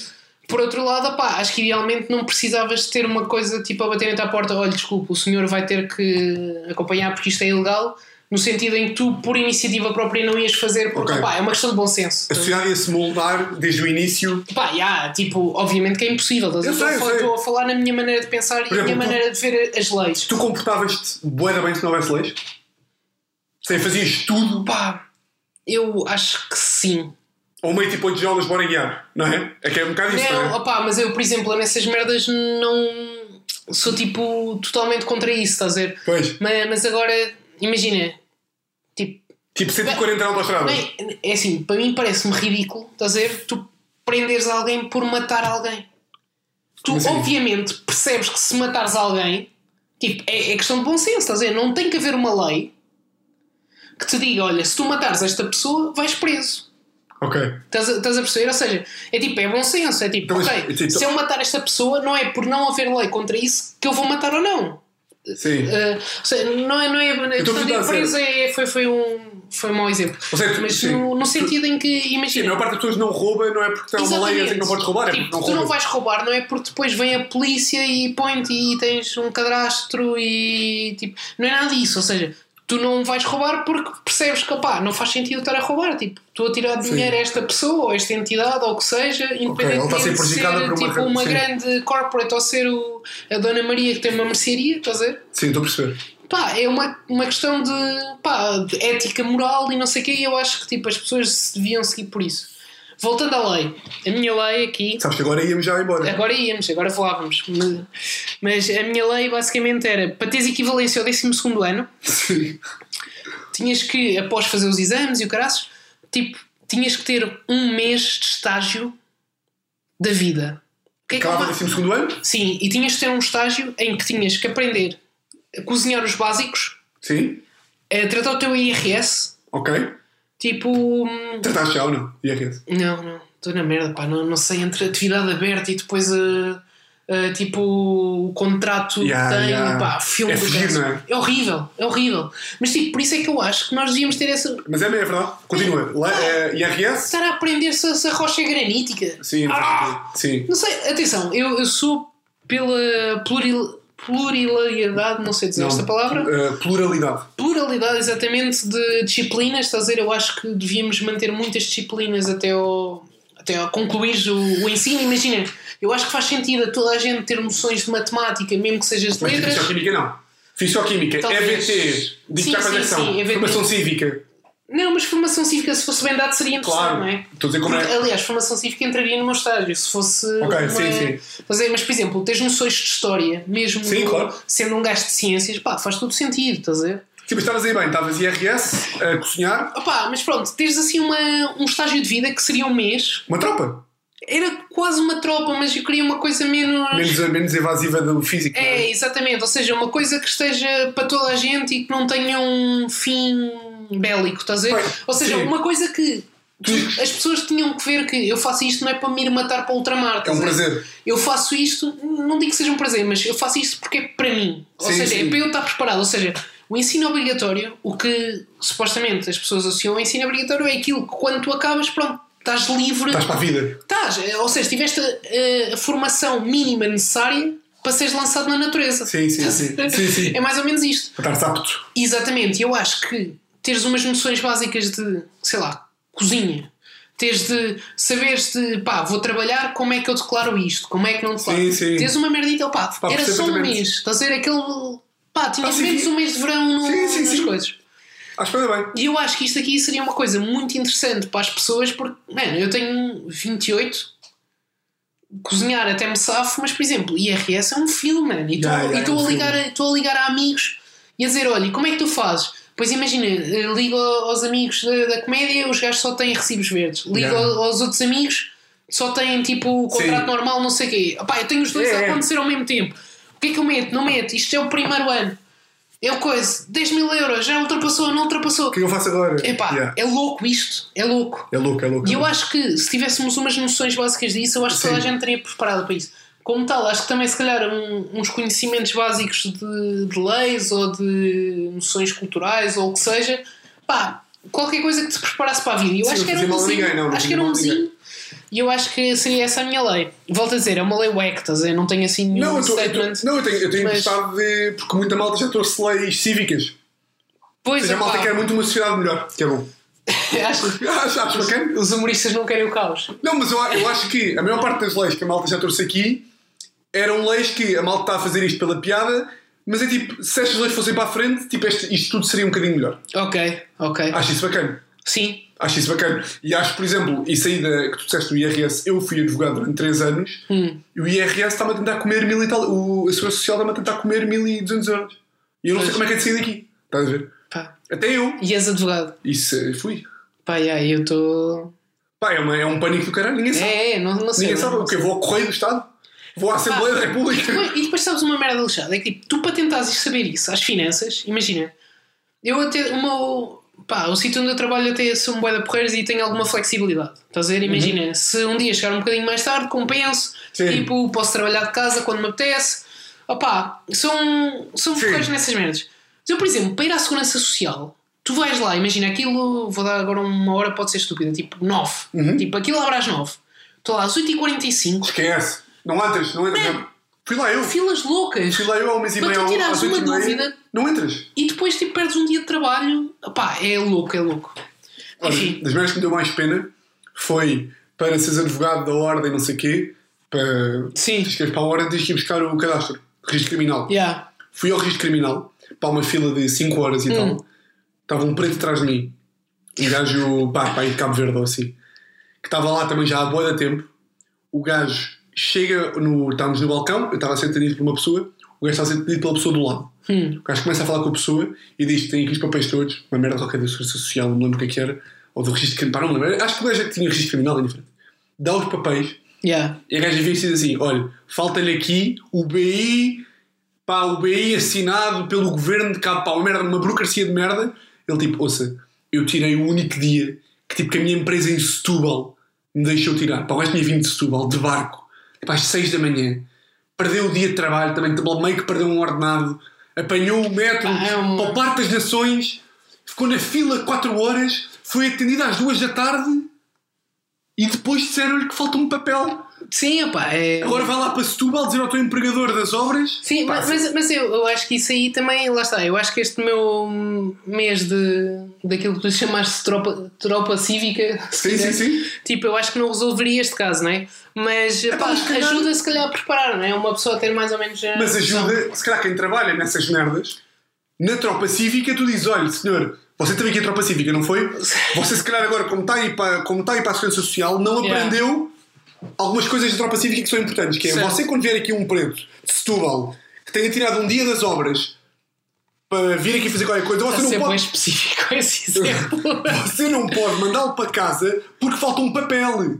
Por outro lado, pá, acho que idealmente não precisavas de ter uma coisa tipo a bater à porta, olha, desculpa, o senhor vai ter que acompanhar porque isto é ilegal, no sentido em que tu, por iniciativa própria, não ias fazer porque, Ok. pá, é uma questão de bom senso. A sociedade ia se moldar desde o início. Pá, já, tipo, obviamente que é impossível, Eu sei, eu Estou a- sei. estou a falar na minha maneira de pensar e na minha tu- maneira de ver as leis. Tu comportavas-te bué bem se não houvesse leis? Sei, fazias tudo. Pá, eu acho que sim. Ou meio tipo 8 jolas, bora guiar, não é? É que é um bocado isso, não, Não, é? opá, mas eu, por exemplo, nessas merdas não sou tipo totalmente contra isso, estás a ver? Pois. Mas, mas agora, imagina, tipo, Tipo 140 na autostrada. é, assim, para mim parece-me ridículo, estás a ver? Tu prenderes alguém por matar alguém. Tu, assim? obviamente, percebes que se matares alguém, tipo, é, é questão de bom senso, estás a ver? Não tem que haver uma lei que te diga: olha, se tu matares esta pessoa, vais preso. Ok. Estás a, estás a perceber? Ou seja, é tipo, é bom senso. É tipo, Então, ok, então- se eu matar esta pessoa, não é por não haver lei contra isso que eu vou matar ou não. Sim. Uh, seja, não é, não é a estou a questão de empresa é, foi, foi, um, foi um mau exemplo. Seja, Mas sim. no, no sentido em que, Sim, a imagina. maior parte das pessoas não rouba, não é porque tem uma lei a dizer que não podes roubar, é Tipo, porque não tu não roubas. vais roubar, não é porque depois vem a polícia e põe-te e tens um cadastro e tipo, não é nada disso. Ou seja, tu não vais roubar porque percebes que opá, não faz sentido estar a roubar. Tipo, estou a tirar Sim. dinheiro a esta pessoa ou a esta entidade ou o que seja, independentemente ser de ser uma tipo, uma sim. grande corporate ou ser o, a Dona Maria que tem uma mercearia, estás a ver? Sim, estou a perceber. Pá, é uma, uma questão de, pá, de ética moral e não sei o quê, e eu acho que tipo, as pessoas se deviam seguir por isso. Voltando à lei, a minha lei aqui, Sabes que agora íamos já embora. agora íamos, agora falávamos, mas, a minha lei basicamente era para teres equivalência ao 12 ano, Sim. tinhas que, após fazer os exames e o caraças, tipo, tinhas que ter um mês de estágio da vida. O que é Acabava o 12 ano? Sim, e tinhas que ter um estágio em que tinhas que aprender a cozinhar os básicos, Sim. a tratar o teu IRS, Ok. Tipo. hum, Trataste já ou não? IRS. Não, não, estou na merda, pá, não, não sei, entre atividade aberta e depois a. a, tipo o contrato Yeah, que tem, yeah. pá, filme É fugir, é? é horrível, é horrível. Mas tipo, por isso é que eu acho que nós devíamos ter essa. Mas é, é verdade. Continua. Lá, é, IRS? Estar a aprender se, se a rocha é granítica. Sim. Ah! Sim. Não sei, atenção, eu, eu sou pela pluril, pluralidade, não sei dizer Não, esta palavra. uh, pluralidade. pluralidade exatamente de disciplinas, estás a dizer? Eu acho que devíamos manter muitas disciplinas até ao, até ao concluir o, o ensino. Imagina, eu acho que faz sentido a toda a gente ter noções de matemática, mesmo que sejas de Mas letras. Fisioquímica não. Fisioquímica. EVT, digital Sim, sim, conexão, sim, EVT. formação cívica. Não, mas formação cívica, se fosse bem dado, seria interessante, Claro. não é? Estou a dizer como Porque, é. aliás, formação cívica entraria no meu estágio se fosse. Ok, uma- sim, sim. A ver? Mas, por exemplo, tens noções de história, mesmo Sim, claro. sendo um gajo de ciências, pá, faz todo sentido, estás a ver? Sim, mas estavas aí bem, estavas IRS a cozinhar, Opa, mas pronto, teres assim uma, um estágio de vida que seria um mês, uma tropa. era quase uma tropa, mas eu queria uma coisa menos. Menos, menos evasiva do físico. não É, exatamente, ou seja, uma coisa que esteja para toda a gente e que não tenha um fim bélico, estás a ver? Pois, Ou seja, sim. uma coisa que as pessoas tinham que ver que eu faço isto não é para me ir matar para ultramar. É um prazer. Eu faço isto, não digo que seja um prazer, mas eu faço isto porque é para mim. Ou Sim, seja, sim. é para eu estar preparado. Ou seja, o ensino obrigatório, o que supostamente as pessoas associam ao ensino obrigatório é aquilo que quando tu acabas, pronto, estás livre. Estás para a vida. Estás, ou seja, tiveste a, a formação mínima necessária para seres lançado na natureza. Sim, sim, sim. sim, sim. É mais ou menos isto. Para estar apto. Exatamente, eu acho que teres umas noções básicas de, sei lá, cozinha, Teres de saberes de pá, vou trabalhar, como é que eu declaro isto? Como é que não declaro? Sim, sim. Tens uma merdita, pá, Pá, era só um mês. Estás a ver aquele. pá, tinhas menos um mês de verão no, Sim, sim, nas sim. coisas. Acho que foi bem. E eu acho que isto aqui seria uma coisa muito interessante para as pessoas, porque, mano, eu tenho 28, cozinhar até me safo, mas, por exemplo, IRS é um filme, mano, e estou Yeah, yeah, é um a, ligar a- estou a ligar a amigos e a dizer: olha, como é que tu fazes? Pois imagina, ligo aos amigos da, da comédia, os gajos só têm recibos verdes. Ligo Yeah. aos outros amigos, só têm tipo contrato Sim. normal, não sei o quê. Opá, eu tenho os dois É, a acontecer ao mesmo tempo. O que é que eu meto? Não meto. Isto é o primeiro ano. É o coisa, 10 mil euros, já ultrapassou, não ultrapassou. O que é que eu faço agora? Epá, Yeah. é louco isto, é louco. É louco, é louco. E é eu louco. acho que se tivéssemos umas noções básicas disso, eu acho que toda a gente estaria preparada para isso. Como tal, acho que também se calhar um- uns conhecimentos básicos de, de leis ou de noções culturais ou o que seja, pá, qualquer coisa que te preparasse para a vida. Eu Sim, acho que era um mesinho, ninguém, não, acho que era um mesinho. E eu acho que seria essa a minha lei. Volto a dizer, é uma lei wack, estás a ver? Não tenho assim nenhum Não, eu, tô, eu, statement. tô, não, eu tenho, eu tenho mas- gostado de. Porque muita malta já trouxe leis cívicas. Ou Pois seja, é, a malta pá, quer muito uma sociedade melhor, que é bom. acho, Acho, acho bacana. os humoristas não querem o caos. Não, mas eu, eu acho que a maior parte das leis que a malta já trouxe aqui eram leis que a malta está a fazer isto pela piada, mas é tipo, se estas leis fossem para a frente, tipo, este, isto tudo seria um bocadinho melhor. Ok, ok. Acho isso bacana. Sim, Acho isso bacana. E acho, por exemplo, isso aí da, que tu disseste do IRS, eu fui advogado durante 3 anos Hum. e o IRS está-me a tentar comer mil e tal, o, a Segurança Social está-me a tentar comer 1200 euros. E eu não sei Pois. como é que é de sair daqui. Estás a ver? pá. Até eu. E és advogado? Isso, eh, fui. Pá, yeah, eu estou. Pá, é, uma- é um pânico do caralho. Ninguém sabe. É, é, não, não sei. Ninguém sabe. não quê? sei. Vou ao Correio do Estado? Vou à Assembleia da República? E depois sabes uma merda lixada, é que tipo, tu para tentares saber isso, às finanças, imagina, eu até, o meu, pá, o sítio onde eu trabalho até sou um bué de porreiros e tenho alguma flexibilidade, estás a ver? Imagina, se um dia chegar um bocadinho mais tarde, compenso, Sim. tipo, posso trabalhar de casa quando me apetece, opá, são, são porreiros nessas merdas. Mas eu, por exemplo, para ir à Segurança Social, tu vais lá, imagina aquilo, vou dar agora uma hora, pode ser estúpida, tipo 9, Uhum. tipo aquilo abre às 9, estou lá às 8h45, Esquece. Não entras, não entras. Man. não. Fui lá eu. filas loucas. Fui lá eu há um mês e Para meio tu tirares oito uma meia. dúvida. Não entras. E depois tipo, perdes um dia de trabalho. Pá, é louco, é louco. Olha, Enfim, das merdas que me deu mais pena foi para seres advogado da ordem, não sei o quê, para. sim. Tens que ir para a ordem, tens que ir buscar o cadastro registro criminal. Yeah. Fui ao registro criminal, para uma fila de 5 horas e Hum. tal. Estava um preto atrás de mim. Um gajo, pá, pá, aí de Cabo Verde ou assim. Que estava lá também já há boa de tempo. O gajo chega, no, estávamos no balcão, eu estava a ser atendido por uma pessoa, o gajo estava a ser atendido pela pessoa do lado. Hum. O gajo começa a falar com a pessoa e diz que tem aqui os papéis todos, uma merda qualquer da Segurança Social, não me lembro o que é que era, ou do registro criminal, não me lembro. Acho que o gajo é tinha registro criminal, é diferente. Dá os papéis Yeah. e a gaja vem e diz assim: olha, falta-lhe aqui o BI, pá, o BI assinado pelo governo de Cabo, pá, uma merda, uma burocracia de merda. Ele tipo, ouça, eu tirei o único dia que tipo que a minha empresa em Setúbal me deixou tirar. Pá, o gajo tinha vindo de Setúbal, de barco, às 6 da manhã. Perdeu o dia de trabalho também, tipo, meio que perdeu um ordenado. Apanhou o metro Ah, é um- para o Parque das Nações, ficou na fila 4 horas, foi atendido às 2 da tarde e depois disseram-lhe que falta um papel. Sim, opá, é. Agora vai lá para Setúbal dizer ao teu empregador das obras. Sim, Pá, mas, mas, mas eu, eu acho que isso aí também, lá está, eu acho que este meu mês de daquilo que tu chamaste tropa, tropa cívica, Sim, sim, sim. tipo, eu acho que não resolveria este caso, não é? Mas, pá, mas se calhar- ajuda se calhar a preparar, não é? Uma pessoa a ter mais ou menos. Mas ajuda, se calhar quem trabalha nessas merdas, na tropa cívica, tu dizes: olha, senhor, você teve aqui a tropa cívica, não foi? Você, se calhar, agora, como está aí para, como está aí para a Segurança Social, não Yeah. aprendeu algumas coisas da tropa cívica que são importantes. Que é Certo. você, quando vier aqui um preto de Setúbal que tenha tirado um dia das obras para vir aqui fazer qualquer coisa, você não pode. específico esse exemplo. Você não pode mandá-lo para casa porque falta um papel.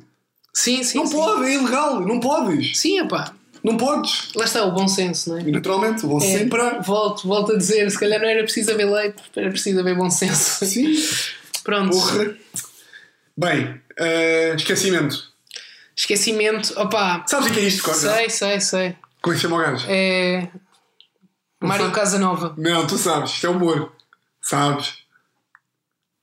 sim, sim. Não sim. pode, é ilegal, não podes. Sim, opá. Não podes. Lá está o bom senso, não é? E naturalmente, vão É, sempre parar. volto, volto a dizer, se calhar não era preciso haver lei, era preciso haver bom senso. Sim. Pronto. Porra. Bem, eh, esquecimento. Esquecimento, opá. Sabes o que é isto, Cosme? Sei, sei, sei. Como é que chama o gajo? É. Mário sabe? Casanova. Não, tu sabes, isto é humor. Sabes?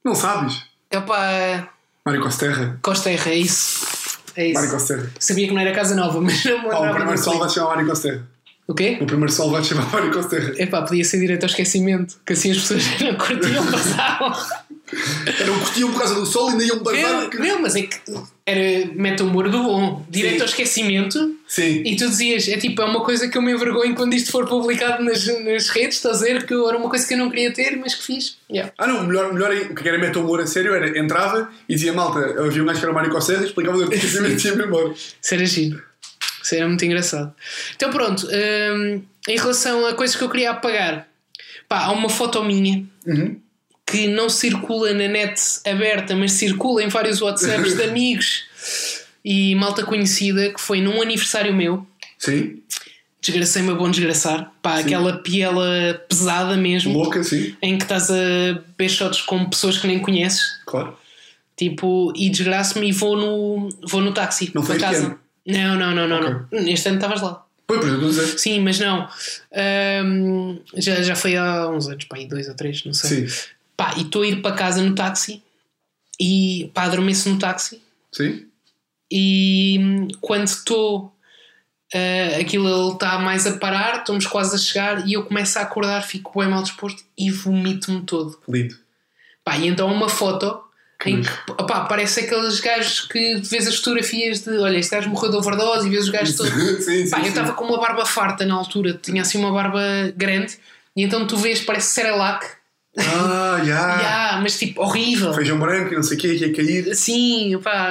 Não sabes? Opá, Mário Costerra. Costerra, é isso. É Mário isso. Costerra. Sabia que não era Casanova, mas não me Ah, o lembrava primeiro do sol vai apelido. chamar Mário Costerra. O quê? O primeiro sol vai te chamar Mário Costerra. Epá, podia ser direito ao esquecimento, que assim as pessoas não curtiam, passavam. Não curtiam por causa do sol e ainda iam bazar. Não, não, mas é que era meta-humor do bom, direito Sim. ao esquecimento. Sim. E tu dizias, é tipo, é uma coisa que eu me envergonho quando isto for publicado nas, nas redes, estás a ver? Que era uma coisa que eu não queria ter, mas que fiz. Yeah. Ah não, melhor, melhor aí, o que era meta humor a sério era entrava e dizia malta, havia um gajo que era o Mário Serra, explicava o que esquecimento e ia embora. Isso era giro. Isso era muito engraçado. Então pronto, hum, em relação a coisas que eu queria apagar, pá, há uma foto minha Uhum. Que não circula na net aberta, mas circula em vários WhatsApps de amigos e malta conhecida, que foi num aniversário meu. Sim, Desgracei-me a bom desgraçar. Pá, aquela piela pesada mesmo, louca, sim, em que estás a shots com pessoas que nem conheces. claro. Tipo, e desgraço-me e vou no, vou no táxi Não foi casa. Não, não, não, não, Ok. não. Neste ano estavas lá. Pois, por exemplo. Sim, mas não. Ahm, já, já foi há uns anos, pá, dois ou três, não sei. Sim, Pá, e estou a ir para casa no táxi e pá, adormeço no táxi sim. e hum, quando estou ah, aquilo ele está mais a parar, estamos quase a chegar e eu começo a acordar, fico bem mal disposto e vomito-me todo. Lindo. Pá, e então uma foto Que em que opá, parece aqueles gajos que vês as fotografias de olha, este gajo morreu de overdose e vês os gajos todos. sim, sim. Pá, eu sim. estava com uma barba farta na altura, tinha assim uma barba grande e então tu vês, parece Cerelac, Ah, já. Ya, mas tipo horrível. Feijão branco e não sei o que, que ia cair. Sim, pá,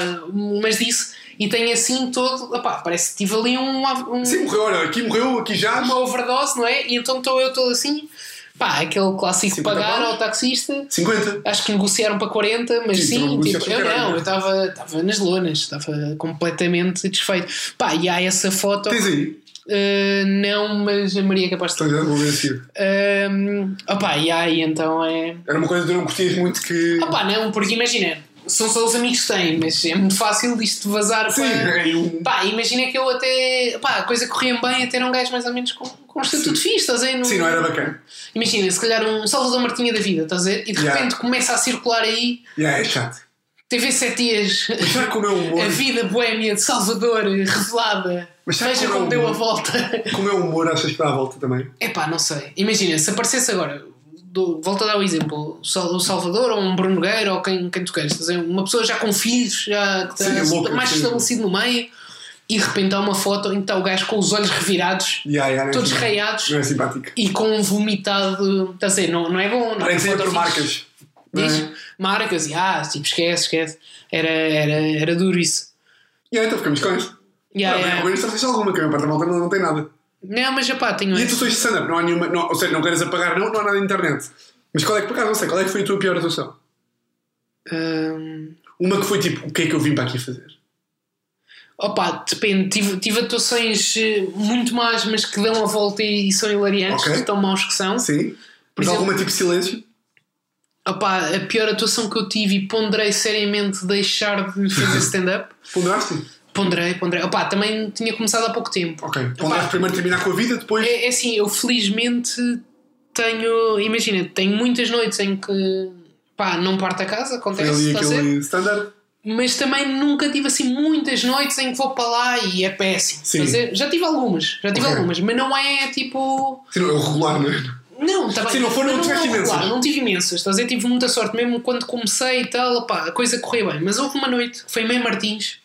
mas disso. E tem assim todo, opá, parece que tive ali um, um- Sim, morreu, olha, aqui morreu, aqui já. uma overdose, não é? E então estou eu todo assim, pá, aquele clássico 50 pagar paus? ao taxista. 50. Acho que negociaram para 40, mas Sim, sim, não tipo, eu caralho. não, eu estava estava nas lonas, estava completamente desfeito. Pá, e há essa foto, Tens aí? Uh, não, mas a Maria é capaz de. Então já vou ver a seguir. Um, opá, e aí então é. Era uma coisa que tu não curtias muito que. Opá, não, porque imagina, são só os amigos que têm, mas é muito fácil disto vazar Sim, para. é um. Pá, imagina que eu até. Pá, a coisa corria bem até era um gajo mais ou menos com, com um estatuto fixe, estás a ver? Sim, não era bacana. Imagina, se calhar um Salvador Martinha da vida, estás a ver? E de Yeah. repente começa a circular aí Já, é chato. TV 7 dias. Mas será que o meu humor. A vida boémia de Salvador revelada. Mas sabe Veja é como o deu a volta. Com o meu humor achas que dá a volta também? Epá, não sei. Imagina, se aparecesse agora, do, volto a dar o exemplo, o Sal- o Salvador ou um Bruno Nogueira ou quem, quem tu queres, uma pessoa já com filhos, já que está Sim, louca, mais sim. estabelecido no meio, e de repente há uma foto em que está o gajo com os olhos revirados, Já, já, não é todos reiados Não é e com um vomitado. Estás a ver? Não, não é bom. Não é Parece fixe. marcas. Diz? é? Marcas, e ah, tipo, esquece, esquece. Era, era, era duro isso. Já, então ficamos com isso. Yeah, Não, yeah. Ao menos tens alguma, que a maior parte da malta não, não tem nada. Não, mas já pá, tenho E atuações de stand-up? Não há nenhuma. Não, ou seja, não queres apagar, não, não há nada na internet. Mas qual é que, por acaso, não sei, qual é que foi a tua pior atuação? Hum, Uma que foi tipo, o que é que eu vim para aqui fazer? Opa, depende. Tive, tive atuações eh, muito más, mas que dão a volta e, e são hilariantes, Ok. que tão maus que são. Sim. Mas exemplo- alguma tipo de silêncio? A pior atuação que eu tive e ponderei seriamente deixar de fazer stand-up. Ponderaste? Ponderei, ponderei. Também tinha começado há pouco tempo. Ok. Ponderaste primeiro terminar com a vida, depois. É, é assim, eu felizmente tenho. Imagina, tenho muitas noites em que pá, não parto a casa, Foi acontece, ali está a ser? aquele standard. mas também nunca tive assim muitas noites em que vou para lá e é péssimo. Sim. Dizer, já tive algumas, já tive Ok. algumas, mas não é tipo. Sim, não, é o regular, não é? Não, tá bem, Sim, não mas não tiveste é imensas. Não tive imensas, estás a ver? Tive muita sorte, mesmo quando comecei e tal, opá, a coisa corria bem. Mas houve uma noite que foi Meio Martins,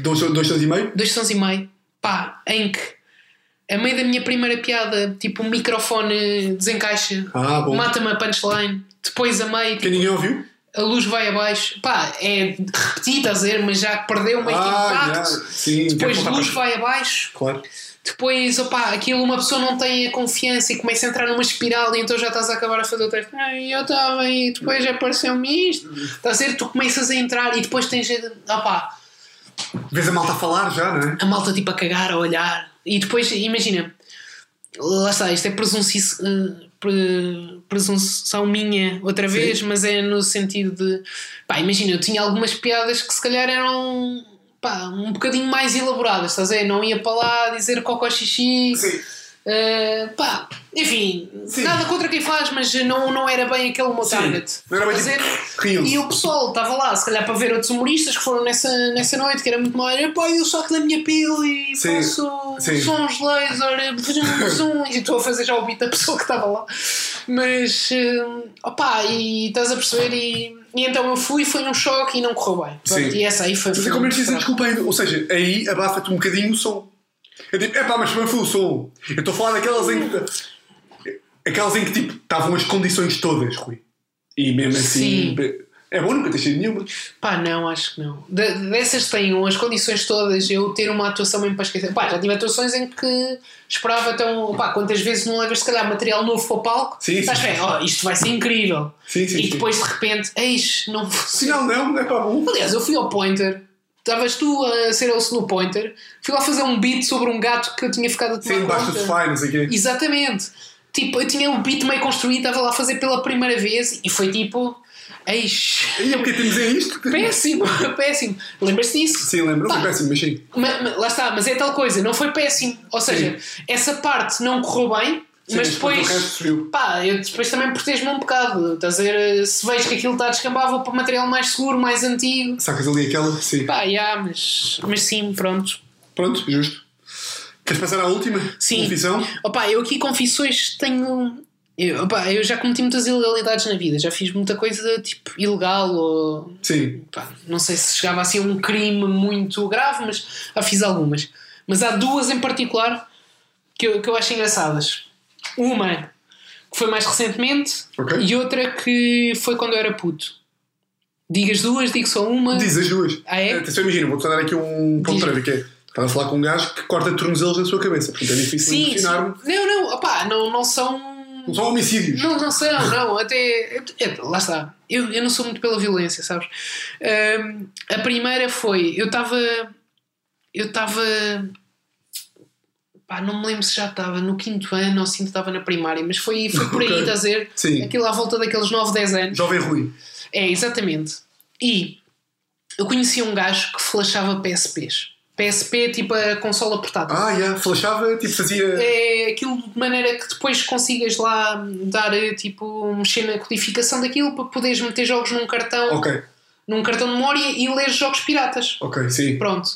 Dois, dois anos e meio? dois sons e meio, pá, em que a meio da minha primeira piada, tipo, o microfone desencaixa, Ah, mata-me a punchline, depois a meio, Que ninguém ouviu? a luz vai abaixo, pá, é repetido, estás a ver? Mas já perdeu meio Ah, impacto. já. Sim, Depois a luz vai abaixo, Claro. Depois opá, aquilo uma pessoa não tem a confiança e começa a entrar numa espiral e então já estás a acabar a fazer o teste. Ai, eu estava e depois apareceu-me isto. Estás a ver? Tu começas a entrar e depois tens opá, Vês a malta a falar já, não é? a malta tipo a cagar, a olhar. E depois, imagina, lá está, isto é presunci eh, pre- presunção minha outra vez, mas é no sentido de pá, imagina, eu tinha algumas piadas que se calhar eram pá, um bocadinho mais elaboradas, estás a ver? Não ia para lá dizer cocó xixi, Sim. Uh, pá, enfim, Sim. nada contra quem faz, mas não, não era bem aquele meu target. Não era bem Fazer- tipo. E o pessoal estava lá, se calhar para ver outros humoristas que foram nessa, nessa noite, que era muito mal. Era, pá, eu saco da minha pele e Sim, faço sim. sons laser, zoom, zoom, e estou a fazer já o beat da pessoa que estava lá. Mas, uh, opá, e estás a perceber? E, e então eu fui, foi um choque e não correu bem. Pronto, Sim. e essa aí foi. Mas foi como eles dizem desculpa ainda. Ou seja, aí abafa-te um bocadinho o som. Eu é pá, mas também foi o som. Eu estou a falar daquelas em que. Aquelas em que tipo, estavam as condições todas, Rui. E mesmo assim. Sim. É bom nunca ter sido nenhuma. Pá, não, acho que não. De- dessas tenho as condições todas, eu ter uma atuação mesmo para esquecer. Pá, já tive atuações em que esperava então, pá, quantas vezes não levas se calhar material novo para o palco? Sim, Estás sim. bem, ó, isto vai ser incrível. Sim, sim, e sim. depois de repente, eis, não Sim, não, não, não é pá, bom. Aliás, eu fui ao Pointer, estavas tu a ser ouço no Pointer, fui lá fazer um beat sobre um gato que eu tinha ficado a tomar Sim, debaixo do sofá, não sei o quê. Exatamente. Tipo, eu tinha o beat meio construído, estava lá a fazer pela primeira vez e foi tipo, eis. E é porque temos é isto? Péssimo, péssimo. Lembras-te disso? Sim, lembro, foi péssimo, mas sim. Ma- ma- lá está, mas é tal coisa, não foi péssimo. Ou seja, essa parte não correu bem, Sim, mas depois. o. Pá, eu depois também protejo-me um bocado. Estás a ver? Se vejo que aquilo está vou para material mais seguro, mais antigo. Sacas ali aquela? Sim. Pá, já, mas, mas sim, pronto. Pronto, justo. Queres passar à última? Sim. Confissão? Opa, eu aqui confissões tenho. Eu, opa, eu já cometi muitas ilegalidades na vida, já fiz muita coisa tipo ilegal ou. Sim. pá, não sei se chegava a ser um crime muito grave, mas já fiz algumas. Mas há duas em particular que eu, que eu acho engraçadas. Uma que foi mais recentemente Ok. e outra que foi quando eu era puto. Digo as duas, digo só uma. Diz as duas. Ah, é? Atenção, imagina, vou-te dar aqui um ponto que é. Estás a falar com um gajo que corta tornozelos na sua cabeça. Portanto, é difícil imaginar-me. Não, não, opá, não, não são. Não são homicídios. Não, não sei, não, até. é, lá está. Eu, eu não sou muito pela violência, sabes? Ahm, a primeira foi. Eu estava. Eu estava. Pá, não me lembro se já estava no quinto ano ou se ainda estava na primária, mas foi, foi por aí, Ok. estás a ver? Sim. Aquilo à volta daqueles 9, 10 anos. Jovem Rui. É, exatamente. E eu conhecia um gajo que flashava PSPs. PSP, tipo a consola portátil. Ah, já. Flashava, tipo, fazia. É aquilo de maneira que depois consigas lá dar tipo mexer na codificação daquilo para poderes meter jogos num cartão, Ok, num cartão de memória e ler jogos piratas. ok, sim. Pronto.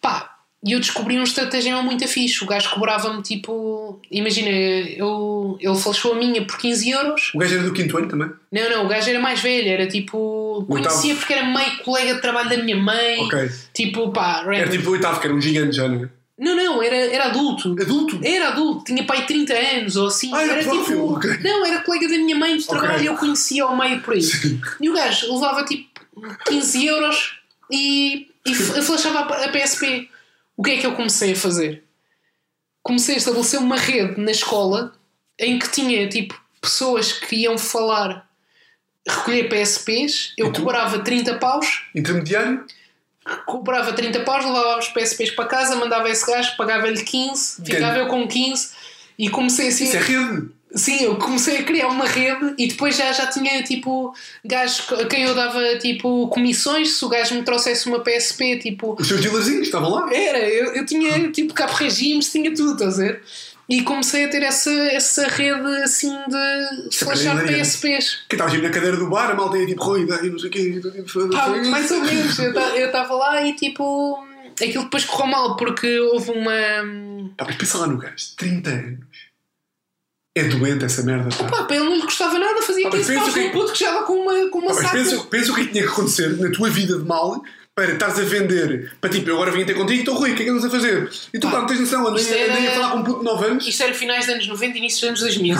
Pá, e eu descobri um estratagema muito fixe. O gajo cobrava-me tipo. Imagina, eu, ele flashou a minha por 15 euros. O gajo era do quinto ano também. Não, não, o gajo era mais velho, era tipo. Oitavo. Conhecia porque era meio colega de trabalho da minha mãe. Ok. Tipo, pá, Era random. tipo o oitavo, que era um gigante já, não é? Não, não, era, era adulto. Adulto? Era adulto, tinha pai 30 anos ou assim. Ah, era era tipo. ok. Não, era colega da minha mãe de trabalho e eu conhecia ao meio por aí. E o gajo levava tipo 15 euros e, e flashava a PSP. O que é que eu comecei a fazer? Comecei a estabelecer uma rede na escola em que tinha tipo pessoas que iam falar, recolher PSPs, eu cobrava 30 paus Intermediário? cobrava 30 paus, levava os PSPs para casa, mandava esse gajo, pagava-lhe 15, ficava eu com 15 e comecei assim. Isso é rede. Sim, eu comecei a criar uma rede e depois já, já tinha tipo gajos a quem eu dava tipo comissões se o gajo me trouxesse uma PSP, tipo. Os seus dealerzinhos estavam lá. Era, eu, eu tinha tipo cabo regimes, tinha tudo, estás a ver? E comecei a ter essa, essa rede assim de flashar. PSPs. Que estavas na cadeira do bar, a malta ia tipo, Rui, dá aí não sei o quê. e tipo, foda-se. mais ou menos. Eu estava lá e tipo. Aquilo depois correu mal porque houve uma. Pá, mas pensa lá no gajo, 30 anos. É doente essa merda, pá. Pá, para ele não lhe custava nada, fazia Pá, mas 15 paus no que- puto que já com uma, com uma saca. pensa, pensa o que tinha que acontecer na tua vida de mal para estares a vender para tipo, eu agora vim ter contigo, estou Rui, o que é que andas a fazer? E tu, Pá, não tens noção, andei, isto era- andei a falar com um puto de 9 anos, Isto era finais dos anos 90 e início dos anos 2000.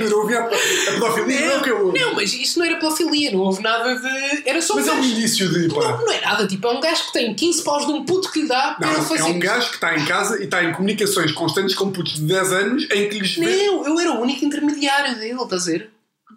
eu não ouvia a, pedofilia, não é o que eu não, mas isto não era pedofilia, não houve nada de. Era só um Mas é um gajo. indício de, Não, pá. não é nada, tipo, é um gajo que tem 15 paus de um puto que lhe dá para Não, fazer. é um gajo que está em casa e está em comunicações constantes com putos de 10 anos em que lhes vê. Não, eu era o único intermediário dele, estás a ver?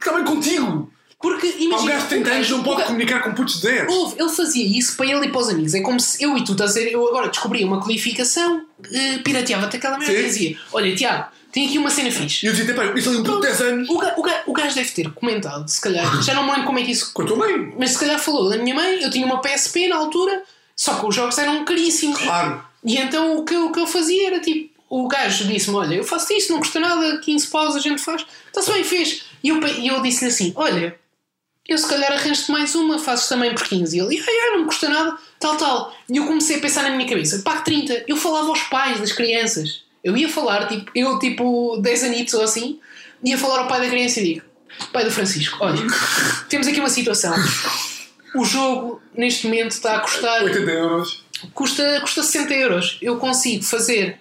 Bem contigo! Porque Pá, um imagina. gajo de 30 o anos não pode comunicar com putos de 10. Houve, ele fazia isso para ele e para os amigos. É como se eu e tu estás a dizer, eu agora descobri uma codificação, eh, pirateava-te aquela merda e dizia: Olha, Tiago, tem aqui uma cena fixe. E eu dizia, pá, eu conheço ali um puto de 10 anos O, ga- o, ga- o gajo deve ter comentado, se calhar, já não me lembro como é que isso. com a tua mãe. Mas se calhar falou da minha mãe, eu tinha uma PSP na altura, só que os jogos eram caríssimos. Claro. E então o que, eu- o que eu fazia era tipo: o gajo disse-me: Olha, eu faço isto, não custa nada, 15 paus a gente faz. Está-se bem, fez. E eu, e eu disse-lhe assim: Olha, eu se calhar arranjo-te mais uma, fazes também por 15. E ele: ah, não me custa nada, tal, tal. E eu comecei a pensar na minha cabeça: pá, que 30. Eu falava aos pais das crianças. Eu ia falar, tipo, eu, tipo, 10 anitos ou assim, ia falar ao pai da criança e digo: Pai do Francisco, olha, temos aqui uma situação. O jogo neste momento está a custar 80 euros. custa, custa 60 euros. Eu consigo fazer,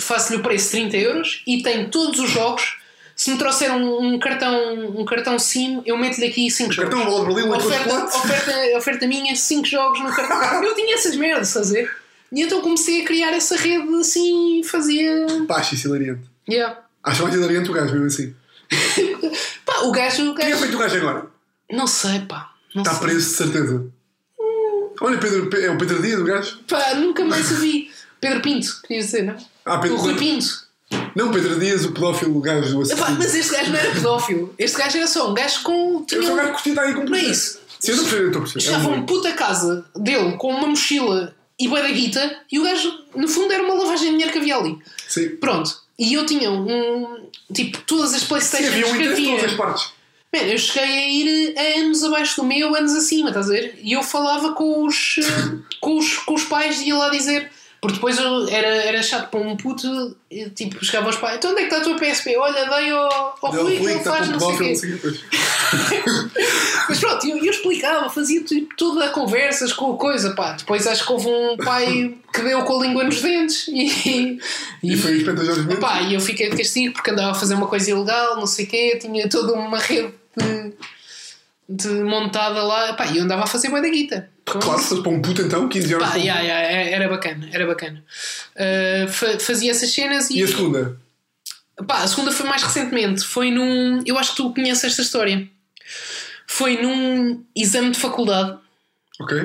faço-lhe o preço de 30 euros e tenho todos os jogos. Se me trouxer um, um cartão, um cartão SIM, eu meto-lhe aqui 5 jogos. Cartão bola Berlim, oferta, oferta, oferta minha, 5 jogos no cartão. Eu tinha essas merdas, a ver? E então comecei a criar essa rede assim e fazia. Pá, acho isso hilariante. Yeah. Acho mais hilariante o gajo, mesmo assim. Pá, o gajo. O Quem é gajo... feito o gajo agora? Não sei, pá. Não Está sei. preso, de certeza. Olha, Pedro, é o Pedro Dias, o gajo. Pá, nunca mais o vi. Pedro Pinto, querias dizer, não? Ah, Pedro O Rui Pinto. Não, Pedro Dias, o pedófilo, gajo do Epá, assassino. mas este gajo não era pedófilo. Este gajo era só um gajo com. Eu sou um gajo que curti estar aí com Não é isso. Sim, eu estou a perceber, eu estou a perceber. É Estava um uma puta casa dele com uma mochila e bué da guita e o gajo, no fundo, era uma lavagem de dinheiro que havia ali. Sim. Pronto. E eu tinha um. Tipo, todas as Sim, Playstations havia um que havia. todas as partes. Man, eu cheguei a ir a anos abaixo do meu, anos acima, estás a ver? E eu falava com os, com os, com os pais e ia lá dizer. Porque depois eu era, era chato para um puto, e, tipo, chegava aos pais: então onde é que está a tua PSP? Olha, dei ao, ao Rui que ele faz não sei o quê. Mas pronto, eu, eu explicava, fazia tipo, toda a conversas com a coisa, pá. Depois acho que houve um pai que deu com a língua nos dentes e. E foi Inspector Jorge Mendes. Pá, e eu fiquei de castigo porque andava a fazer uma coisa ilegal, não sei o quê, tinha toda uma rede de, de montada lá, pá, e eu andava a fazer bué da guita. Claro, se fosse para um puto então, 15 euros. Pá, um yeah, yeah, era bacana, era bacana. Uh, fa- fazia essas cenas e. E a segunda? Pá, a segunda foi mais recentemente. Foi num. Eu acho que tu conheces esta história. Foi num exame de faculdade. Ok.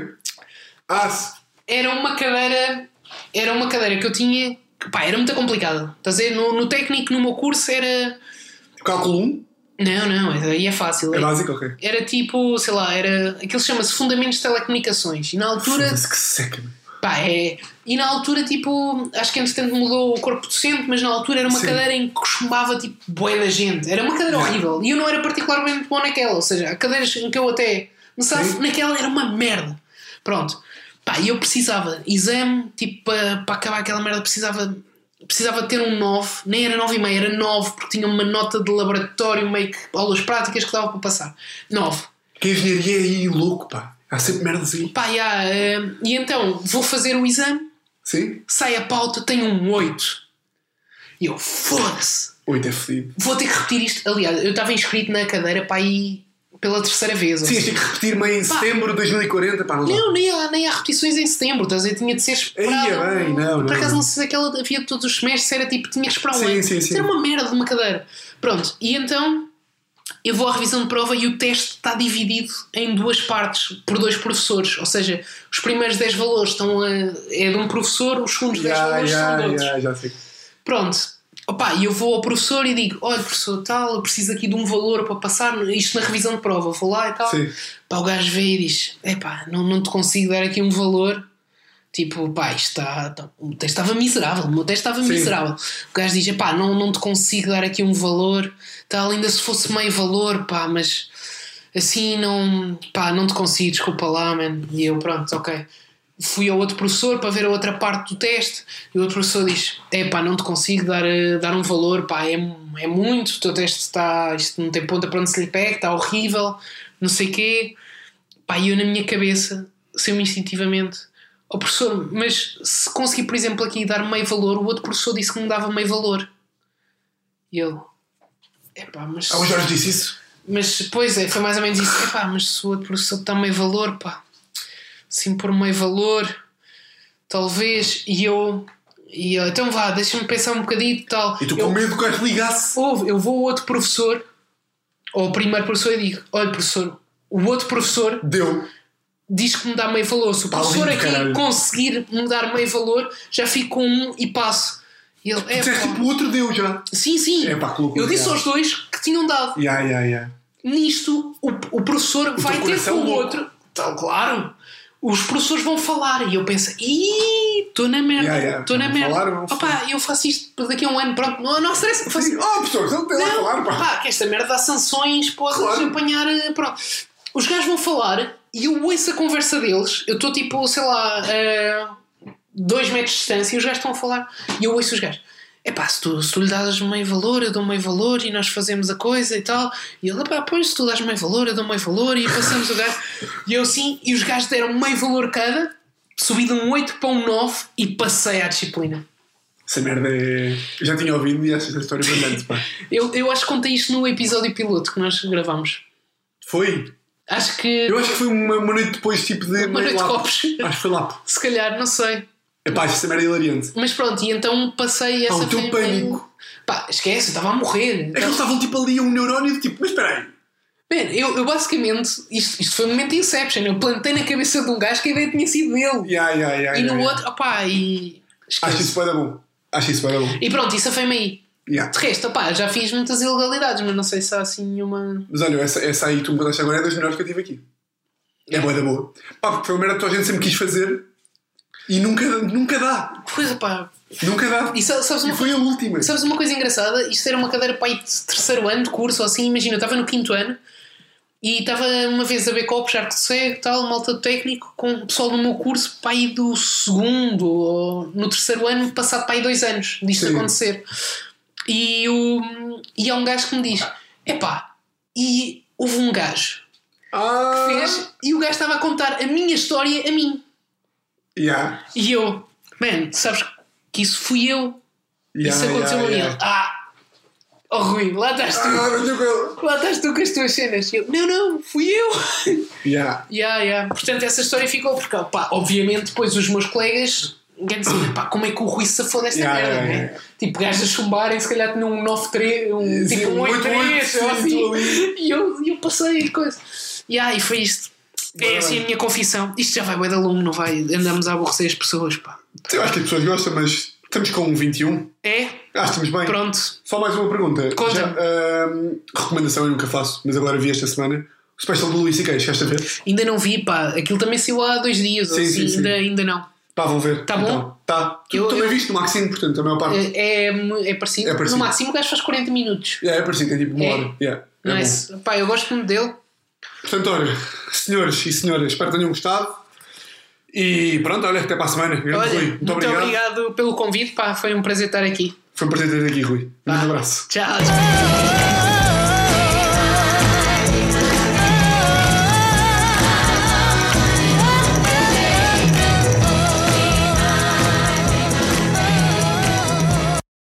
Ah, Era uma cadeira. Era uma cadeira que eu tinha. Pá, era muito complicada. Estás a ver? No, no técnico, no meu curso, era. cálculo 1? Não, não, aí é fácil. É básico, ok. Era tipo, sei lá, era. Aquilo chama-se Fundamentos de Telecomunicações. E na altura. Que seca. Pá, é. E na altura, tipo, acho que entretanto mudou o corpo docente, mas na altura era uma Sim. cadeira em que costumava, tipo, bué da gente. Era uma cadeira horrível. E eu não era particularmente bom naquela. Ou seja, há cadeiras em que eu até. Não sabe, naquela era uma merda. Pronto. Pá, e eu precisava, exame, tipo, para, para acabar aquela merda, precisava. Precisava ter um 9, nem era 9,5, era 9, porque tinha uma nota de laboratório, meio que aulas práticas que dava para passar. 9. Que engenharia é aí louco, pá. Há sempre merdas aí. Pá, já, eh, e então vou fazer o exame, Sim? sai a pauta, tenho um 8. E eu, foda-se, 8 é fedido. vou ter que repetir isto. Aliás, eu estava inscrito na cadeira para ir pela terceira vez. Sim, tem que repetir meio em Pá. setembro de 2040, pá, não não, nem há, nem há repetições em setembro, estás a? Tinha de ser esperado. Aí é bem, não, Por não. acaso não sei se aquela havia todos os semestres, era tipo, tinha que esperar um Sim, ano. sim, sim. Era uma merda de uma cadeira. Pronto, e então eu vou à revisão de prova e o teste está dividido em duas partes por dois professores. Ou seja, os primeiros 10 valores estão a, é de um professor, os segundos 10 Já, valores são de outros. sei. Pronto. Opa, e eu vou ao professor e digo: Olha, professor, tal, eu preciso aqui de um valor para passar isto na revisão de prova. Vou lá e tal. Sim. Pá, o gajo vê e diz: Epá, não, não te consigo dar aqui um valor. Tipo, pá, isto está. tá- o teste estava miserável. O meu teste estava Sim. miserável. O gajo diz: Epá, não, não te consigo dar aqui um valor. Tal, ainda se fosse meio valor, pá, mas assim não. Pá, não te consigo, desculpa lá, man. E eu, pronto, ok. Fui ao outro professor para ver a outra parte do teste e o outro professor diz: É pá, não te consigo dar, eh, dar um valor, pá, é, é muito. O teu teste está. Isto não tem ponta para onde se lhe pega, está horrível, não sei o quê. Pá, e eu na minha cabeça, saiu-me instintivamente: Ó professor, mas se conseguir, por exemplo, aqui dar meio valor, o outro professor disse que me dava meio valor. E ele: É pá, mas. Ah, o Jorge disse isso? Mas, pois é, foi mais ou menos isso. Epá, mas se o outro professor dá meio valor, pá, sim por meio valor, talvez, e eu, e eu então vá, deixa-me pensar um bocadinho e tal. E tu eu, com medo que o gajo ligasse? Ouve, eu vou ao outro professor, ou ao primeiro professor, e digo: Olha, professor, o outro professor Deu. diz que me dá meio valor. Se o Tá professor lindo, aqui caralho. conseguir me dar meio valor, já fico com um e passo. E ele, é, Disseste tipo o outro deu já. sim, sim. É pá, eu disse aos dois que tinham dado. Ya, ya, ya. Nisto, o, o professor vai ter com o outro. Tal, claro. Os professores vão falar. E eu penso, ih, estou na merda, Yeah, yeah. estou na merda. falar, Opa, eu faço isto daqui a um ano, pronto, não, não stress, faço Assim, oh, pessoal, não tem lá a não, falar, pá. pá, que esta merda dá sanções, podes Claro. apanhar. eh, Pronto. Os gajos vão falar e eu ouço a conversa deles. Eu estou tipo, sei lá, a dois metros de distância e os gajos estão a falar. E eu ouço os gajos. Epá, se tu, se tu lhe dás meio valor, eu dou meio valor e nós fazemos a coisa e tal. E ele, pá, pois se tu dás meio valor, eu dou meio valor e passamos o gajo. E eu sim, e os gajos deram meio valor cada, subi de um 8 para um 9 e passei à disciplina. Essa merda é. Eu já tinha ouvido e essa história é brilhante, pá. Eu, eu acho que contei isto no episódio piloto que nós gravamos. Foi? Acho que. Eu acho que foi uma, uma noite depois, tipo de. Uma noite de copos. Acho que foi lá. Se calhar, não sei. Epá, essa merda é hilariante. Mas pronto, e então passei essa o teu pânico. Pá, esquece, eu estava a morrer. É que eles estavam tipo ali a um neurónio de tipo, mas espera aí. Man, eu, eu basicamente, isto, isto foi um momento de Inception. Eu plantei na cabeça de um gajo que a ideia tinha sido dele. Ya, ya, ya, e ya, no ya. outro, opá, e. esquece. Acho isso vai dar bom. Acho isso vai dar bom. E pronto, isso foi-me aí. Ya. De resto, opá, já fiz muitas ilegalidades, mas não sei se há assim nenhuma. Mas olha, essa, essa aí que tu me contaste agora é das melhores que eu tive aqui. É boa da boa. Pá, porque foi uma merda que toda a gente sempre quis fazer e nunca, nunca dá. Coisa, pá. Nunca dá. E sa- sabes E uma foi a última. Sabes uma coisa engraçada? Isto era uma cadeira para aí de terceiro ano de curso ou assim. Imagina, eu estava no quinto ano e estava uma vez a ver copos, arco cego, tal, malta técnico, com o pessoal do meu curso para aí do segundo ou no terceiro ano, passado para aí dois anos disto Sim. acontecer. E, o, e há um gajo que me diz: epá, e houve um gajo Ah! que fez e o gajo estava a contar a minha história a mim. Ya. E eu, man, sabes que isso fui eu. Ya, isso aconteceu ya, a ya. Ele, Ah, oh Rui, lá estás tu. Ah, Lá estás tu com as tuas cenas. E eu, não, não, fui eu. Ya. yeah, yeah. Portanto, essa história ficou porque, pá, obviamente, depois os meus colegas quer dizer, pá, como é que o Rui se safou desta Yeah, merda, yeah, né? yeah. Tipo, gajos a chumbarem, se calhar tinham um 9-3, um, Sim, tipo um um 8-3, 8-8, ou assim. E eu, eu passei coisa. Yeah, e foi isto. É assim a minha confissão. Isto já vai bem longo, não vai? Andamos a aborrecer as pessoas, pá. Eu acho que as pessoas gostam, mas estamos com um 21. É? Acho que estamos bem. Pronto. Só mais uma pergunta. Conta. Já, ahm, recomendação eu nunca faço, mas agora vi esta semana. O special do Luís C.K. chegaste a ver? Ainda não vi, pá. Aquilo também saiu há dois dias, ou Sim, assim, sim, sim. Ainda, ainda não. Pá, vão ver. Tá bom? Então, tá. Tu Eu- também eu- viste no Maxine, portanto, a maior parte. É, é, é parecido. É parecido. No máximo o gajo faz 40 minutos. É, é parecido, tem tipo uma É? hora. Yeah, é bom. Nice. Pá, eu gosto muito dele. Portanto, olha, senhores e senhoras, espero que tenham gostado. E pronto, olha, até para a semana. Olha, Rui, muito, muito obrigado. obrigado pelo convite, pá. Foi um prazer estar aqui. Foi um prazer ter aqui, Rui. Um grande abraço. Tchau. tchau.